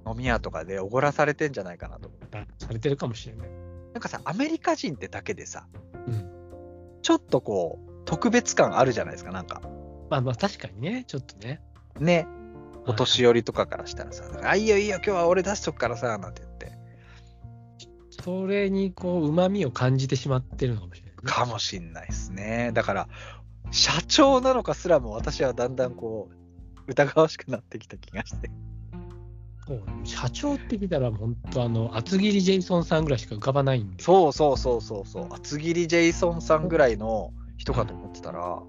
飲み屋とかでおごらされてんじゃないかなと。されてるかもしれない。なんかさ、アメリカ人ってだけでさ、うん。ちょっとこう、特別感あるじゃないですか、なんか。まあまあ、確かにね、ちょっとね。ね、お年寄寄りとかからしたらさ、あ、いいよいいよ、今日は俺出しとくからさ、なんて言って。それに、こう、旨味を感じてしまってるのかもしれない、ね。かもしんないですね。だから、社長なのかすらも私はだんだんこう、疑わしくなってきた気がして。社長って聞いたら、本当あの、厚切りジェイソンさんぐらいしか浮かばないんで。そうそうそうそうそう。厚切りジェイソンさんぐらいの人かと思ってたら、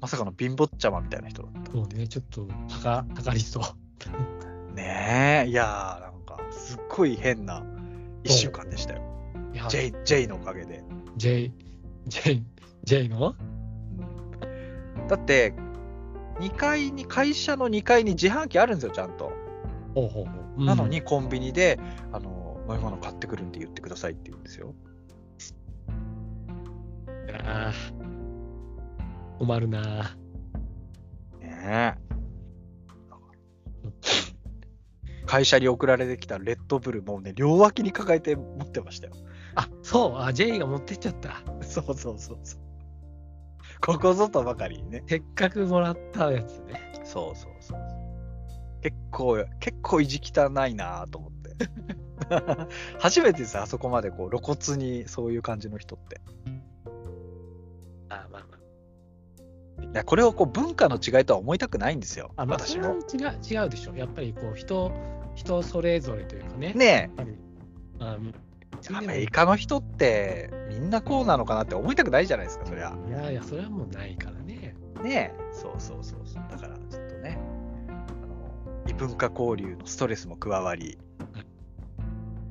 まさかの貧乏ちゃまみたいな人だっそうね、ちょっと、高、高りそう。た。ねえ、いやー、なんか、すっごい変な一週間でしたよ。J, J のおかげで。J、J、J の？だって、2階に、会社の2階に自販機あるんですよ、ちゃんと。ほうほうほう。なのにコンビニで、あの、飲み物買ってくるんで言ってくださいって言うんですよ。うん、あー困るなねえ。会社に送られてきたレッドブルもうね、両脇に抱えて持ってましたよ。あ、そう、あ、J が持ってっちゃった。そうそうそうそう。ここぞとばかりにね。せっかくもらったやつね。そうそう。結構、結構意地汚いなと思って。初めてですあそこまでこう露骨にそういう感じの人って。あまあまいやこれをこう文化の違いとは思いたくないんですよ。あ。あ、まあ、私も。違う違うでしょ。やっぱりこう、人、人それぞれというかね。ねえ、アメリカの人ってみんなこうなのかなって思いたくないじゃないですか、そりゃ。いやいや、それはもうないからね。ねえ、そうそうそうそう。だから文化交流のストレスも加わり、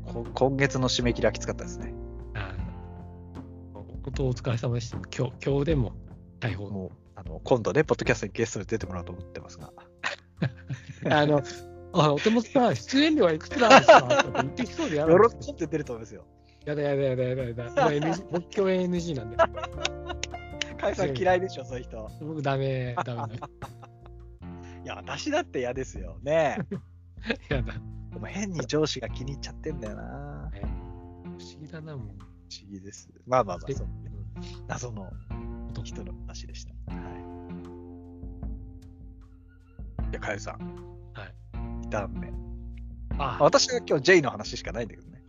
こ今月の締め切りはきつかったですね。あ本当お疲れ様でした。今日、今日でも逮捕。もうあの今度ね、ポッドキャストにゲストで出てもらおうと思ってますが。あの、あお手元さん、出演料はいくつなんですかって言ってきそうでやる喜んで出ると思いますよ。やだやだやだやだやだ。もう NG、僕共演 NG なんで。カイさん嫌いでしょ、そういう人。僕ダメ、ダメ。いや、私だって嫌ですよ。ねえ。やだ。でも変に上司が気に入っちゃってんだよな。不思議だな、もう。不思議です。まあまあまあ、でそうね。謎のうん人の話でした。はい。いや、かゆさん。はい。2段目。あ、私は今日 J の話しかないんだけどね。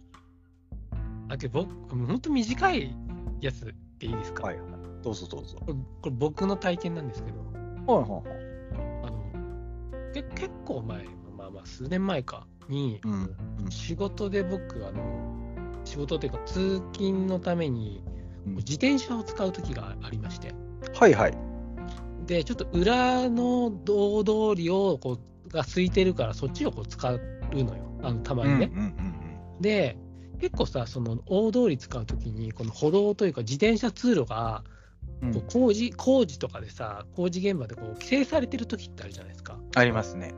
だけど僕、もう本当短いやつでいいですか、はいはい。どうぞどうぞ。これこれ僕の体験なんですけど、はいはいはい。け結構前、まあまあ数年前かに、うん。仕事で僕、あの仕事というか通勤のためにうん自転車を使う時がありまして、はいはい。で、ちょっと裏の大通りをこうが空いてるから、そっちをこう使うのよ、あのたまにね。で、結構さ、その大通り使うときに、この歩道というか自転車通路がうんこう工事、工事とかでさ、工事現場でこう規制されてる時ってあるじゃないですか。ありますね。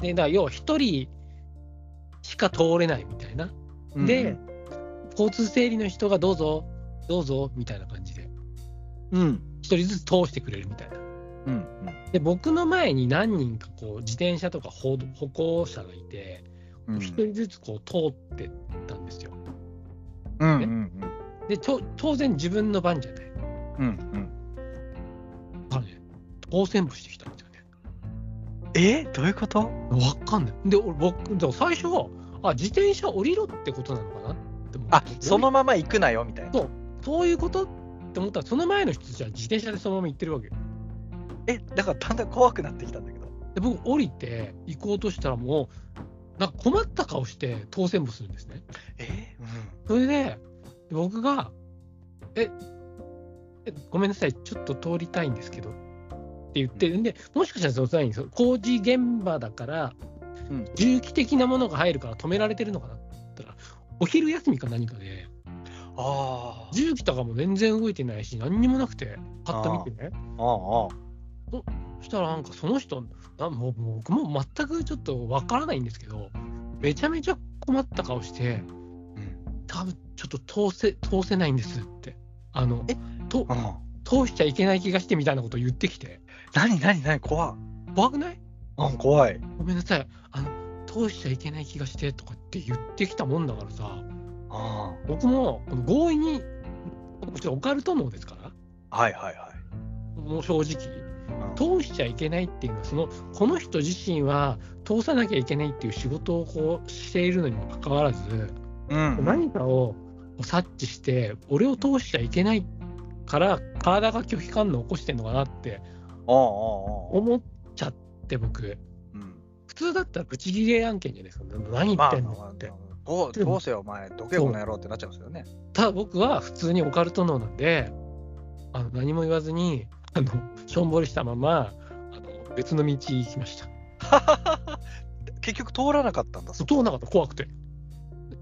で、だ要は一人しか通れないみたいな。で、交通整理の人がどうぞ、どうぞみたいな感じで、うん。一人ずつ通してくれるみたいな。うん。うん。で、僕の前に何人かこう自転車とか歩歩行者がいて、うん一人ずつこう通ってったんですよ。うんうんで、と当然自分の番じゃない。うんうん。だからね、当選部してきたんですよね。え？どういうこと？わかんない。で、俺僕、でも最初は、あ、自転車降りろってことなのかな？って思って。あそのまま行くなよみたいな。そう。そういうことって思ったら、その前の人たちは自転車でそのまま行ってるわけよ。えだからだんだん怖くなってきたんだけど。で、僕、降りて行こうとしたら、もう、なんか困った顔して当選部するんですね。え？それで、僕が、え、えごめんなさい、ちょっと通りたいんですけど。って言って、でもしかしたらその際にその工事現場だから、うん。重機的なものが入るから止められてるのかなって言ったら、お昼休みか何かで、あー。重機とかも全然動いてないし、何にもなくて、パッと見てね、あー。あそしたらなんかその人、なもうもう僕も全くちょっとわからないんですけど、めちゃめちゃ困った顔して、うん。多分ちょっと通せ通せないんですって。あのえとうん。通しちゃいけない気がしてみたいなことを言ってきて、何何何怖怖くない？うん怖い。ごめんなさい、あの通しちゃいけない気がしてとかって言ってきたもんだからさ、あ僕もこの強引に、僕もちろんオカルト脳ですから、はいはいはい。もう正直、通しちゃいけないっていうのは、そのこの人自身は通さなきゃいけないっていう仕事をこうしているのにもかかわらず、うん。何かを察知して、俺を通しちゃいけないから、体が拒否反応を起こしてんのかなって思っちゃって、僕、うん。普通だったらブチギレ案件じゃないですか、何言ってんのって。どうどうせよお前どけこの野郎ってなっちゃうんですよね。ただ僕は普通にオカルト脳なんで、あの何も言わずに、あのしょんぼりしたまま、あの別の道行きました。結局通らなかったんだ。通んなかった、怖くて。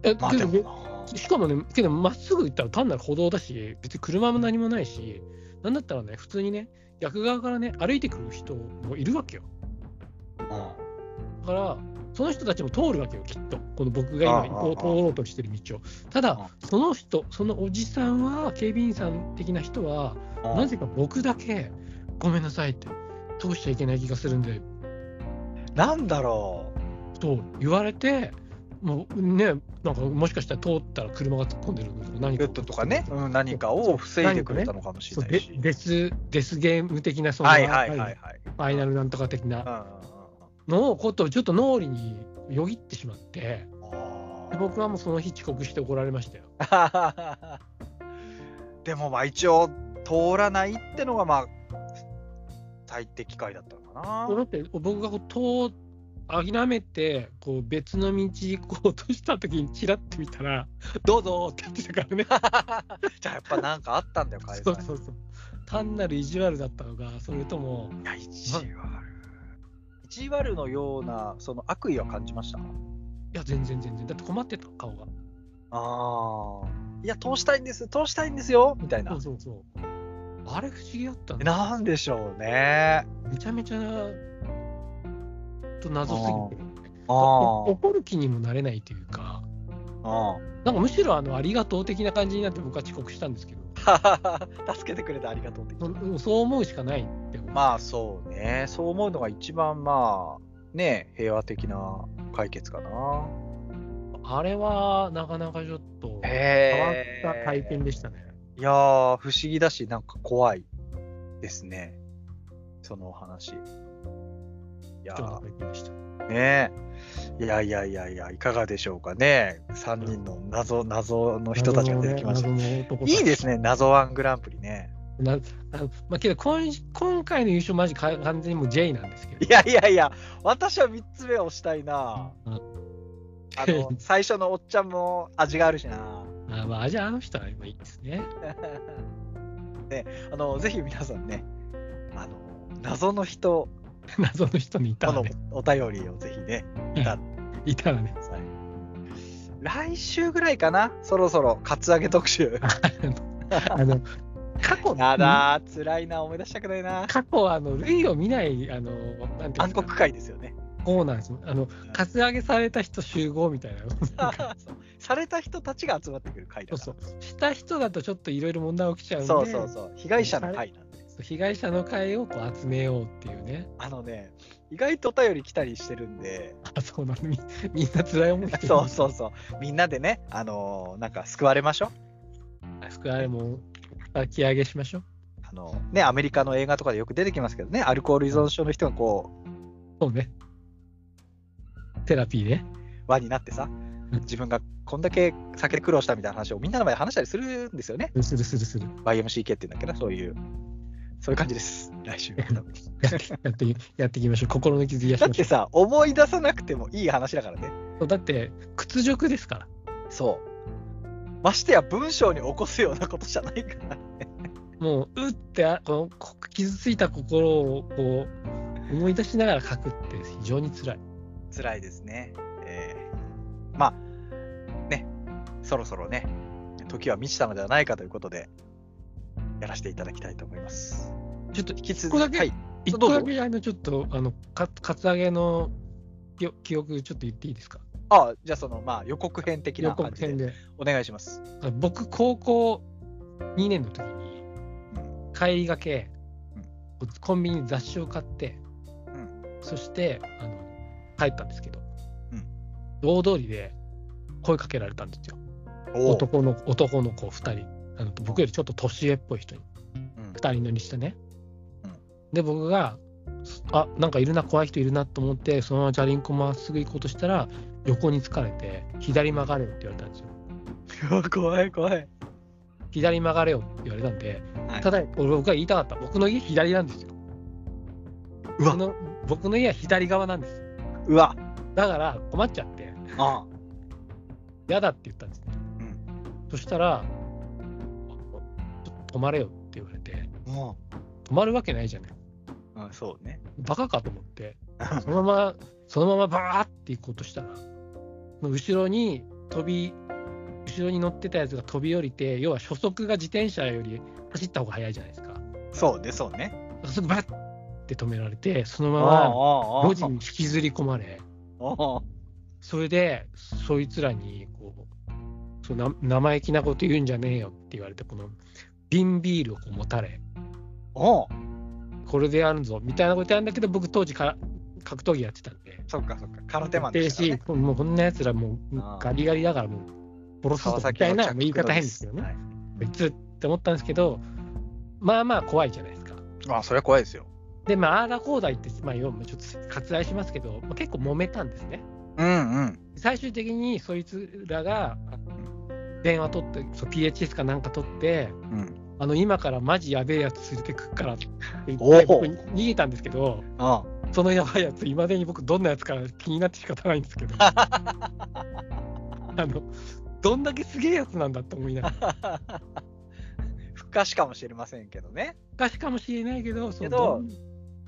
えまあでもなしかもね、けどまっすぐ行ったら単なる歩道だし、別に車も何もないし、なんだったらね、普通にね、逆側からね、歩いてくる人もいるわけよ。うんだから、その人たちも通るわけよ、きっと。この僕が今通ろうとしてる道を。ただ、その人、そのおじさんは、警備員さん的な人は、うんなぜか僕だけ、ごめんなさいって、通しちゃいけない気がするんで、なんだろと言われて、もうね、なんかもしかしたら通ったら車が突っ込んでるのとか、何か。ッドとかね、うん、何かを防いでくれたのかもしれないし。デスデスゲーム的な、その、はいはいはいはい。ファイナルなんとか的なのをことをちょっと脳裏によぎってしまって、僕はもうその日遅刻して怒られましたよ。ー でもまあ一応通らないってのがまあ最適解だったのかな。だって僕がこう通諦めてこう別の道行こうとした時にチラッて見たら「どうぞ」って言ってたからね。じゃあやっぱなんかあったんだよ海さんそうそう。そう単なる意地悪だったのがそれともいや意地悪。意地悪のようなその悪意は感じましたいや全然全然。だって困ってた顔が。ああいや通したいんです通したいんですよみたいな。そうそうそう。あれ不思議だったねなんでしょうね。めちゃめちゃと謎すぎて。怒る気にもなれないというか。あなんかむしろあのありがとう的な感じになって僕は遅刻したんですけど。助けてくれてありがとうってそそう思うしかないって思う。まあそうね。そう思うのが一番まあね平和的な解決かな。あれはなかなかちょっと変わへった体験でしたね。いやー不思議だしなんか怖いですね。そのお話。いやねいやいやいやいやいかがでしょうかね。3人の謎謎の人たちが出てきました。謎の男たち。いいですね謎ワングランプリね。なあのまあ、けど今今回の優勝マジか完全にもう J なんですけど。いやいやいや私は3つ目を押したいな。うん。あの 最初のおっちゃんも味があるしな。あまあ、じゃああの人は今いいですね。ね、あのぜひ皆さんね、あの謎の人 謎の人にいたこのらね。お便りをぜひね、いた。いたらね。来週ぐらいかな、そろそろカツアゲ特集。あの過去やだー、辛いな、思い出したくないな。過去あの類を見ないあのなんて暗黒会ですよね。そうなんですよ。あのカツアゲされた人集合みたいな。された人たちが集まってくる会だそうから。そう。した人だとちょっといろいろ問題起きちゃうんで。そうそうそう、被害者の会なんです。被害者の会をこう集めようっていうね。あのね、意外とお便り来たりしてるんで、あ、そうなのみ みんな辛い思いしてる。そうそうそう、みんなでね、あのーなんか救われましょう。救われも抱き上げしましょう。あのね、アメリカの映画とかでよく出てきますけどね、アルコール依存症の人がこそうね。テラピーね。う、輪になってさ、自分がこんだけ酒で苦労したみたいな話をみんなの前で話したりするんですよね。するするする。YMCK っていうんだっけど、そういう、そういう感じです、来週。やってやってやっていきましょう。心の傷癒しだってさ、思い出さなくてもいい話だからね。う。だって、屈辱ですから。そう。ましてや文章に起こすようなことじゃないから。もう、うってあこのこ傷ついた心をこう思い出しながら書くって非常に辛い。辛いですね。えーまあ、ね、そろそろね、時は満ちたのではないかということで、やらせていただきたいと思います。ちょっと引き続一個だけはい。一個だけあのちょっとあのかカツアゲのよ記憶ちょっと言っていいですか？あじゃあその、まあ、予告編的な予感じで。お願いします。僕、高校2年の時にうん帰りがけ、コンビニに雑誌を買って、うんそしてあの帰ったんですけど、うん大通りで声かけられたんですよ。お男の男の子2人あの僕よりちょっと年上っぽい人に。うん。2人乗りしてね、うん。で僕があなんかいるな怖い人いるなと思ってそのままチャリンコまっすぐ行こうとしたら横に疲れて左曲がれよって言われたんですよ。怖い怖い。左曲がれよって言われたんで、はい。ただ俺僕が言いたかった僕の家左なんですよ。うわ。僕の僕の家は左側なんですうわ。だから困っちゃって。あ。嫌だって言ったんですね。うん。そしたら止まれよって言われても止まるわけないじゃない。う、うん、そうね。バカかと思って、そのまま、そのままバーって行こうとしたら、後ろに飛び、後ろに乗ってたやつが飛び降りて、要は初速が自転車より走った方が速いじゃないですか。そうね、そうね。すぐバッって止められて、そのあまあま路地に引きずり込まれ、ああそれで、そいつらに、こう、そうな生意気なこと言うんじゃねえよって言われて、この瓶ビールを持たれ、おうこれでやるぞみたいなことやるんだけど、僕、当時から格闘技やってたんで、そっかそっか。空手マンでしね。、もうこんなやつらもうああガリガリだからもう殺すぞみたいな、言い方変ですけどね。はいこいつって思ったんですけど、まあまあ怖いじゃないですか。まあ、それは怖いですよ。で、まあ、ああだこうだ言って、まあ、要はちょっと割愛しますけど、まあ、結構揉めたんですね。うんうん。最終的にそいつらが電話取って、そう PHS かなんか取って、うん。あの今からマジやべえやつ連れてくっからって言おおって、僕逃げたんですけど、あそのやばいやつ、いまだに僕、どんなやつか気になって仕方ないんですけど、あのどんだけすげえやつなんだって思いながら、あ。不可視かもしれませんけどね。昔かもしれないけど、そのけど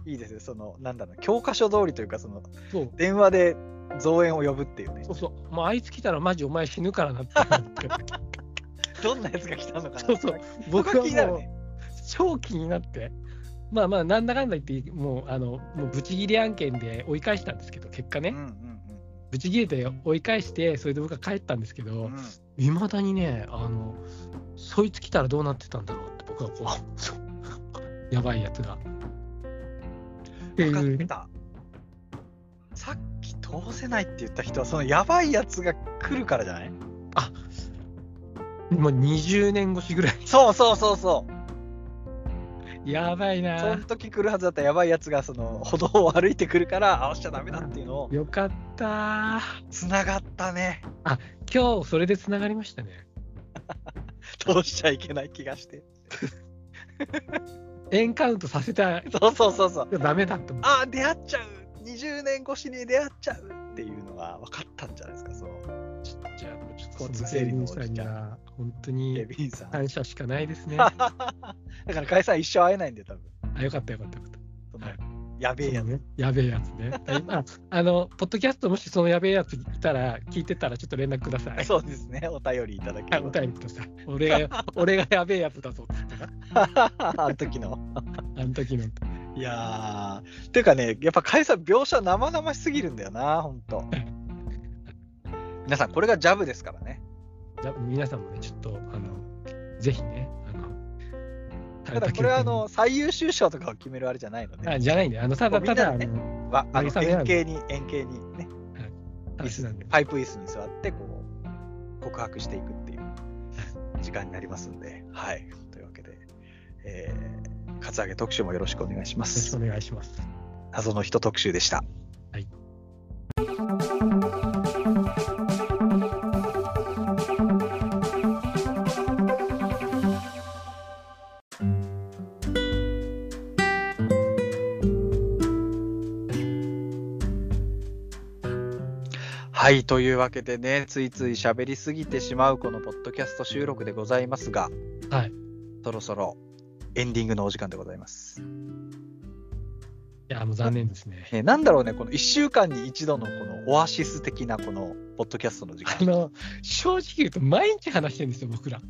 いいですよ。その、なんだろう、教科書通りというか、その、そう電話で増援を呼ぶっていうねそ。うそう、もうあいつ来たらマジお前死ぬからなって どんなやつが来たのかなそうそう、僕はもう。超気になって、まあまあ、なんだかんだ言って、もう、あの、もうブチギレ案件で追い返したんですけど、結果ね、うんうんブチギレて追い返して、それで僕は帰ったんですけどうん。うん、いまだにね、あの、そいつ来たらどうなってたんだろうって、僕はこう、やばいやつが。分かった。さっき通せないって言った人は、そのやばいやつが来るからじゃない？もう20年越しぐらい。そうそうそうそう。やばいそなの。時来るはずだったやばいやつがその歩道を歩いてくるから、あ、押しちゃダメだっていうのをよかった。つながったね。今日それでつながりましたね。通しちゃいけない気がして。エンカウントさせた そうそうそうそう。らダメだって思う。あ、出会っちゃう。20年越しに出会っちゃうっていうのが分かったんじゃないですか、そのじゃあもうちょっと交その通整理のさんには本当ケに感謝しかないですね。かあ、ら解散一生会えないんで、多分よかったよかったよかった。やべえやつ。ね、やべえやつね。あ あの、ポッドキャストもしそのやべえやついたら、聞いてたらちょっと連絡ください。そうですね、お便りいただければ。便りください。俺が、俺がやべえやつだぞってあの時の。あの時の。いやー、ていうかね、やっぱ解散描写生々しすぎるんだよな、ほんと。皆さん、これがジャブですからね。じゃあ皆さんもね、ちょっと、あの、ぜひね、あの、ただこれはあの最優秀賞とかを決めるあれじゃないのね。あじゃないんで、あのただただ、ね、あの円形に、円形にね、椅子話なんで。パイプ椅子に座ってこう告白していくっていう時間になりますんで、はい。というわけで、えー、カツアゲ特集もよろしくお願いしまよろしくす。お願いします。謎の人特集でした。はい。はい。というわけでね、ついつい喋りすぎてしまうこのポッドキャスト収録でございますが、はい。そろそろエンディングのお時間でございます。いや、もう残念ですね。えーなんだろうね、この1週間に一度のこのオアシス的なこのポッドキャストの時間。あの、正直言うと毎日話してるんですよ、僕ら。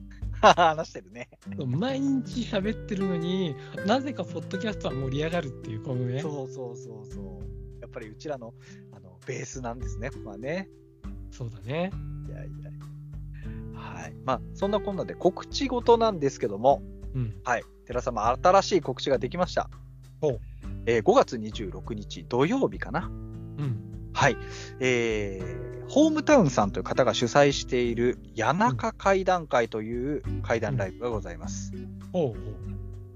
話してるね。毎日喋ってるのになぜかポッドキャストは盛り上がるっていう、このね。そうそうそうそう。やっぱりうちらのあのベースなんですね、ここはね。そうだね。いやいや。はい。まあ、そんなこんなで告知事なんですけども、うん。はい。寺様、新しい告知ができました。ほうえー5月26日土曜日かな。うん。はい。えー、ホームタウンさんという方が主催している谷中会談会という会談ライブがございます。ほうほう。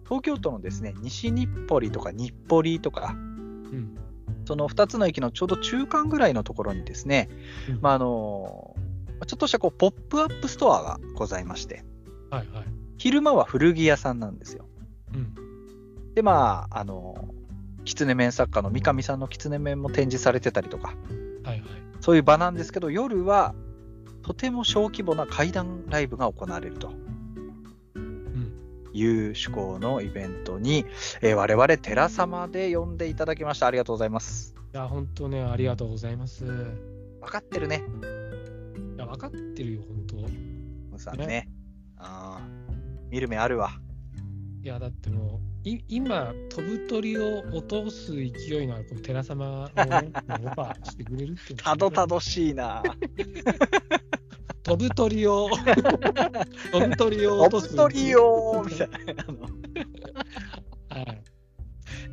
東京都のですね、西日暮里とか日暮里とか、うん。その2つの駅のちょうど中間ぐらいのところにですね、うんまああのちょっとしたこうポップアップストアがございまして、はいはい。昼間は古着屋さんなんですよ。うん。で、まあ、あの狐面作家の三上さんの狐面も展示されてたりとか、はいはい。そういう場なんですけど、夜はとても小規模な怪談ライブが行われるとうん。趣趣向のイベントに、えー我々、寺様で呼んでいただきました。ありがとうございます。いや、本当ね、ありがとうございます。い分かってるね、や、分かってるよ、本当。ムさんね。あー見る目あるわ。いや、だってもう、い今、飛ぶ鳥を落とす勢いのあるこの寺様をね、オファーしてくれるってたどたどしいな。飛ぶ鳥を、飛ぶ鳥をお落とす。ぶとりよーみたいな。はい。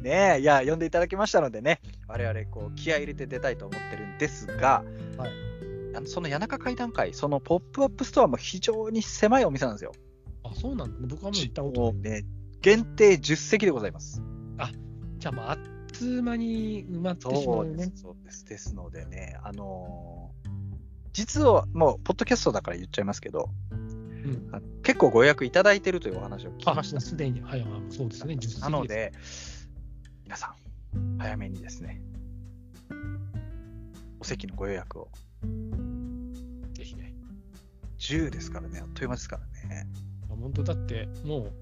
ねえ、いや、呼んでいただきましたのでね、我々、こう、気合い入れて出たいと思ってるんですが、はいあのその谷中怪談会、そのポップアップストアも非常に狭いお店なんですよ。あ、そうなんだね。僕はもう行ったことない。ね、限定10席でございます。じゃあ、もうあっつう間に埋まってしまそううです、ね。そうです。ですのでね、あのー実は、もう、ポッドキャストだから言っちゃいますけど、うん。あ結構ご予約いただいてるというお話を聞きあ、ました。すでに。はい、はい、そうですね。10席なので、皆さん、早めにですね、お席のご予約を。ぜひね。10ですからね、あっという間ですからね。まあ本当だって、もう、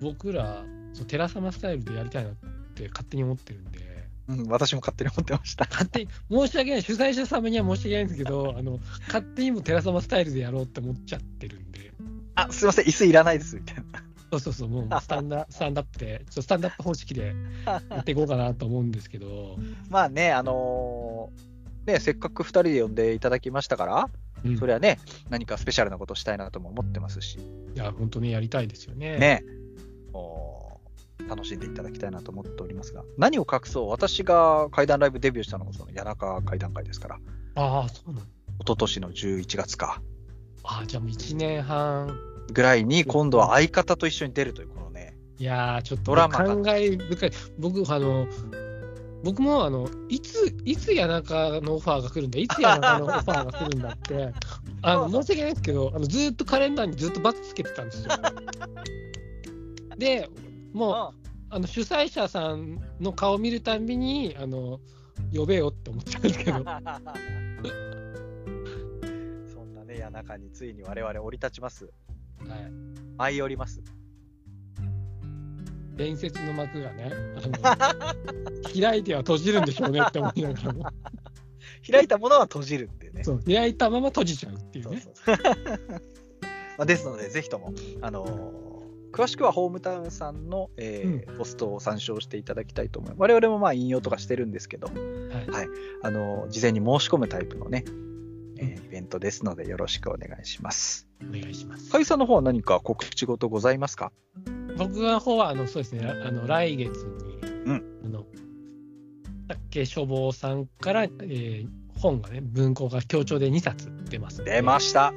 僕ら、そう寺様スタイルでやりたいなって勝手に思ってるんで、うん、私も勝手に思ってました。勝手に、申し訳ない、主催者様には申し訳ないんですけど、あの、勝手にも寺様スタイルでやろうって思っちゃってるんで、あ、すいません、椅子いらないです、みたいな。そうそうそう、もう スタンダスタンダップで、ちょスタンダップ方式で やっていこうかなと思うんですけど、まあね、あのーね、せっかく2人で呼んでいただきましたから、うんそれはね、何かスペシャルなことしたいなとも思ってますし、いや、本当にやりたいですよね。ね、もう楽しんでいただきたいなと思っておりますが、何を隠そう、私が怪談ライブデビューしたのもその谷中怪談会ですから、ああ、そうなんだ。一昨年の11月かああ、じゃあもう1年半。ぐらいに、今度は相方と一緒に出るという、このね、いやー、ちょっとドラマが感慨深い。僕、あの、僕も、あの、いつ、いつ谷中のオファーが来るんだ、いつ谷中のオファーが来るんだって、あの、申し訳ないですけど、あのずーっとカレンダーにずっとバツつけてたんですよ。で、もう、あの主催者さんの顔見るたんびに、あの、呼べよって思っちゃうんですけど、そんなね、谷中についに我々降り立ちます。はい、舞い降ります。伝説の幕がね、あの 開いては閉じるんでしょうねって思いながらも、開いたものは閉じるっていうね。そう開いたまま閉じちゃうっていうね。そうそうそう まあですので、ぜひとも、あのー詳しくはホームタウンさんの、えーポストを参照していただきたいと思います。我々もまあ引用とかしてるんですけど、はいあのー事前に申し込むタイプのね、えーイベントですので、よろしくお願いします。お願いします。かいさんの方は何か告知事ございますか？僕の方は、あの、そうですね、あの、来月に、うんあの、竹書房さんから、えー本がね、文庫が協調で2冊出ます。出ました。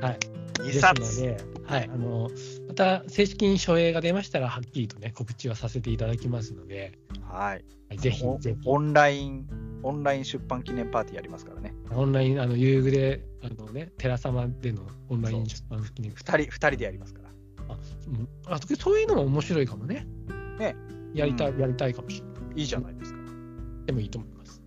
はい。2です冊。ので、はい、あの、また正式に書影が出ましたら、はっきりとね、告知はさせていただきますので、はい。はいぜひおぜひ、オンライン、オンライン出版記念パーティーやりますからね。オンライン、あの、遊具で、あのね、寺様でのオンライン出版記念2人、二人でやりますから。うんあそういうのも面白いかもね。ね。やりたい、うんやりたいかもしれない。いいじゃないですか。でもいいと思います。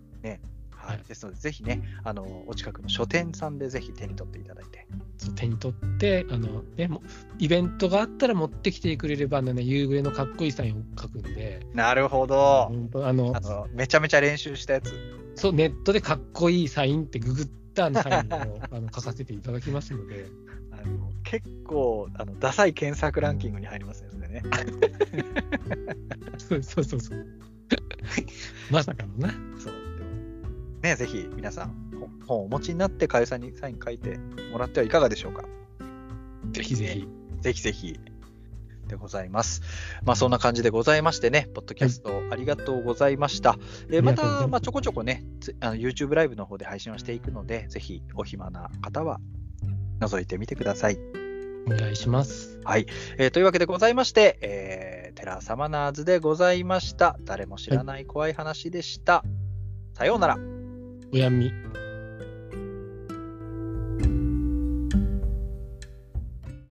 はい。はいですので、ぜひね、あの、お近くの書店さんでぜひ手に取っていただいて。そう手に取って、あのね、もうイベントがあったら持ってきてくれれば、ね、夕暮れのかっこいいサインを書くんで、なるほど。あのあの、めちゃめちゃ練習したやつ。そう、ネットでかっこいいサインってググったサインをあの書かせていただきますので、あの結構あの、ダサい検索ランキングに入りますよね。そうそうそうそう。まさかのな。そう。でもね、ぜひ皆さん、本本をお持ちになって、かゆさんにサイン書いてもらってはいかがでしょうか。ぜひぜひ。ぜひぜひ。でございます。まあそんな感じでございましてね、ポッドキャストありがとうございました。えーまた、まあ、ちょこちょこね、つあの YouTube ライブの方で配信をしていくので、ぜひお暇な方は覗いてみてください。お願いします。えーというわけでございまして、えーテラサマナーズでございました。誰も知らない怖い話でした。さようなら。おやみ。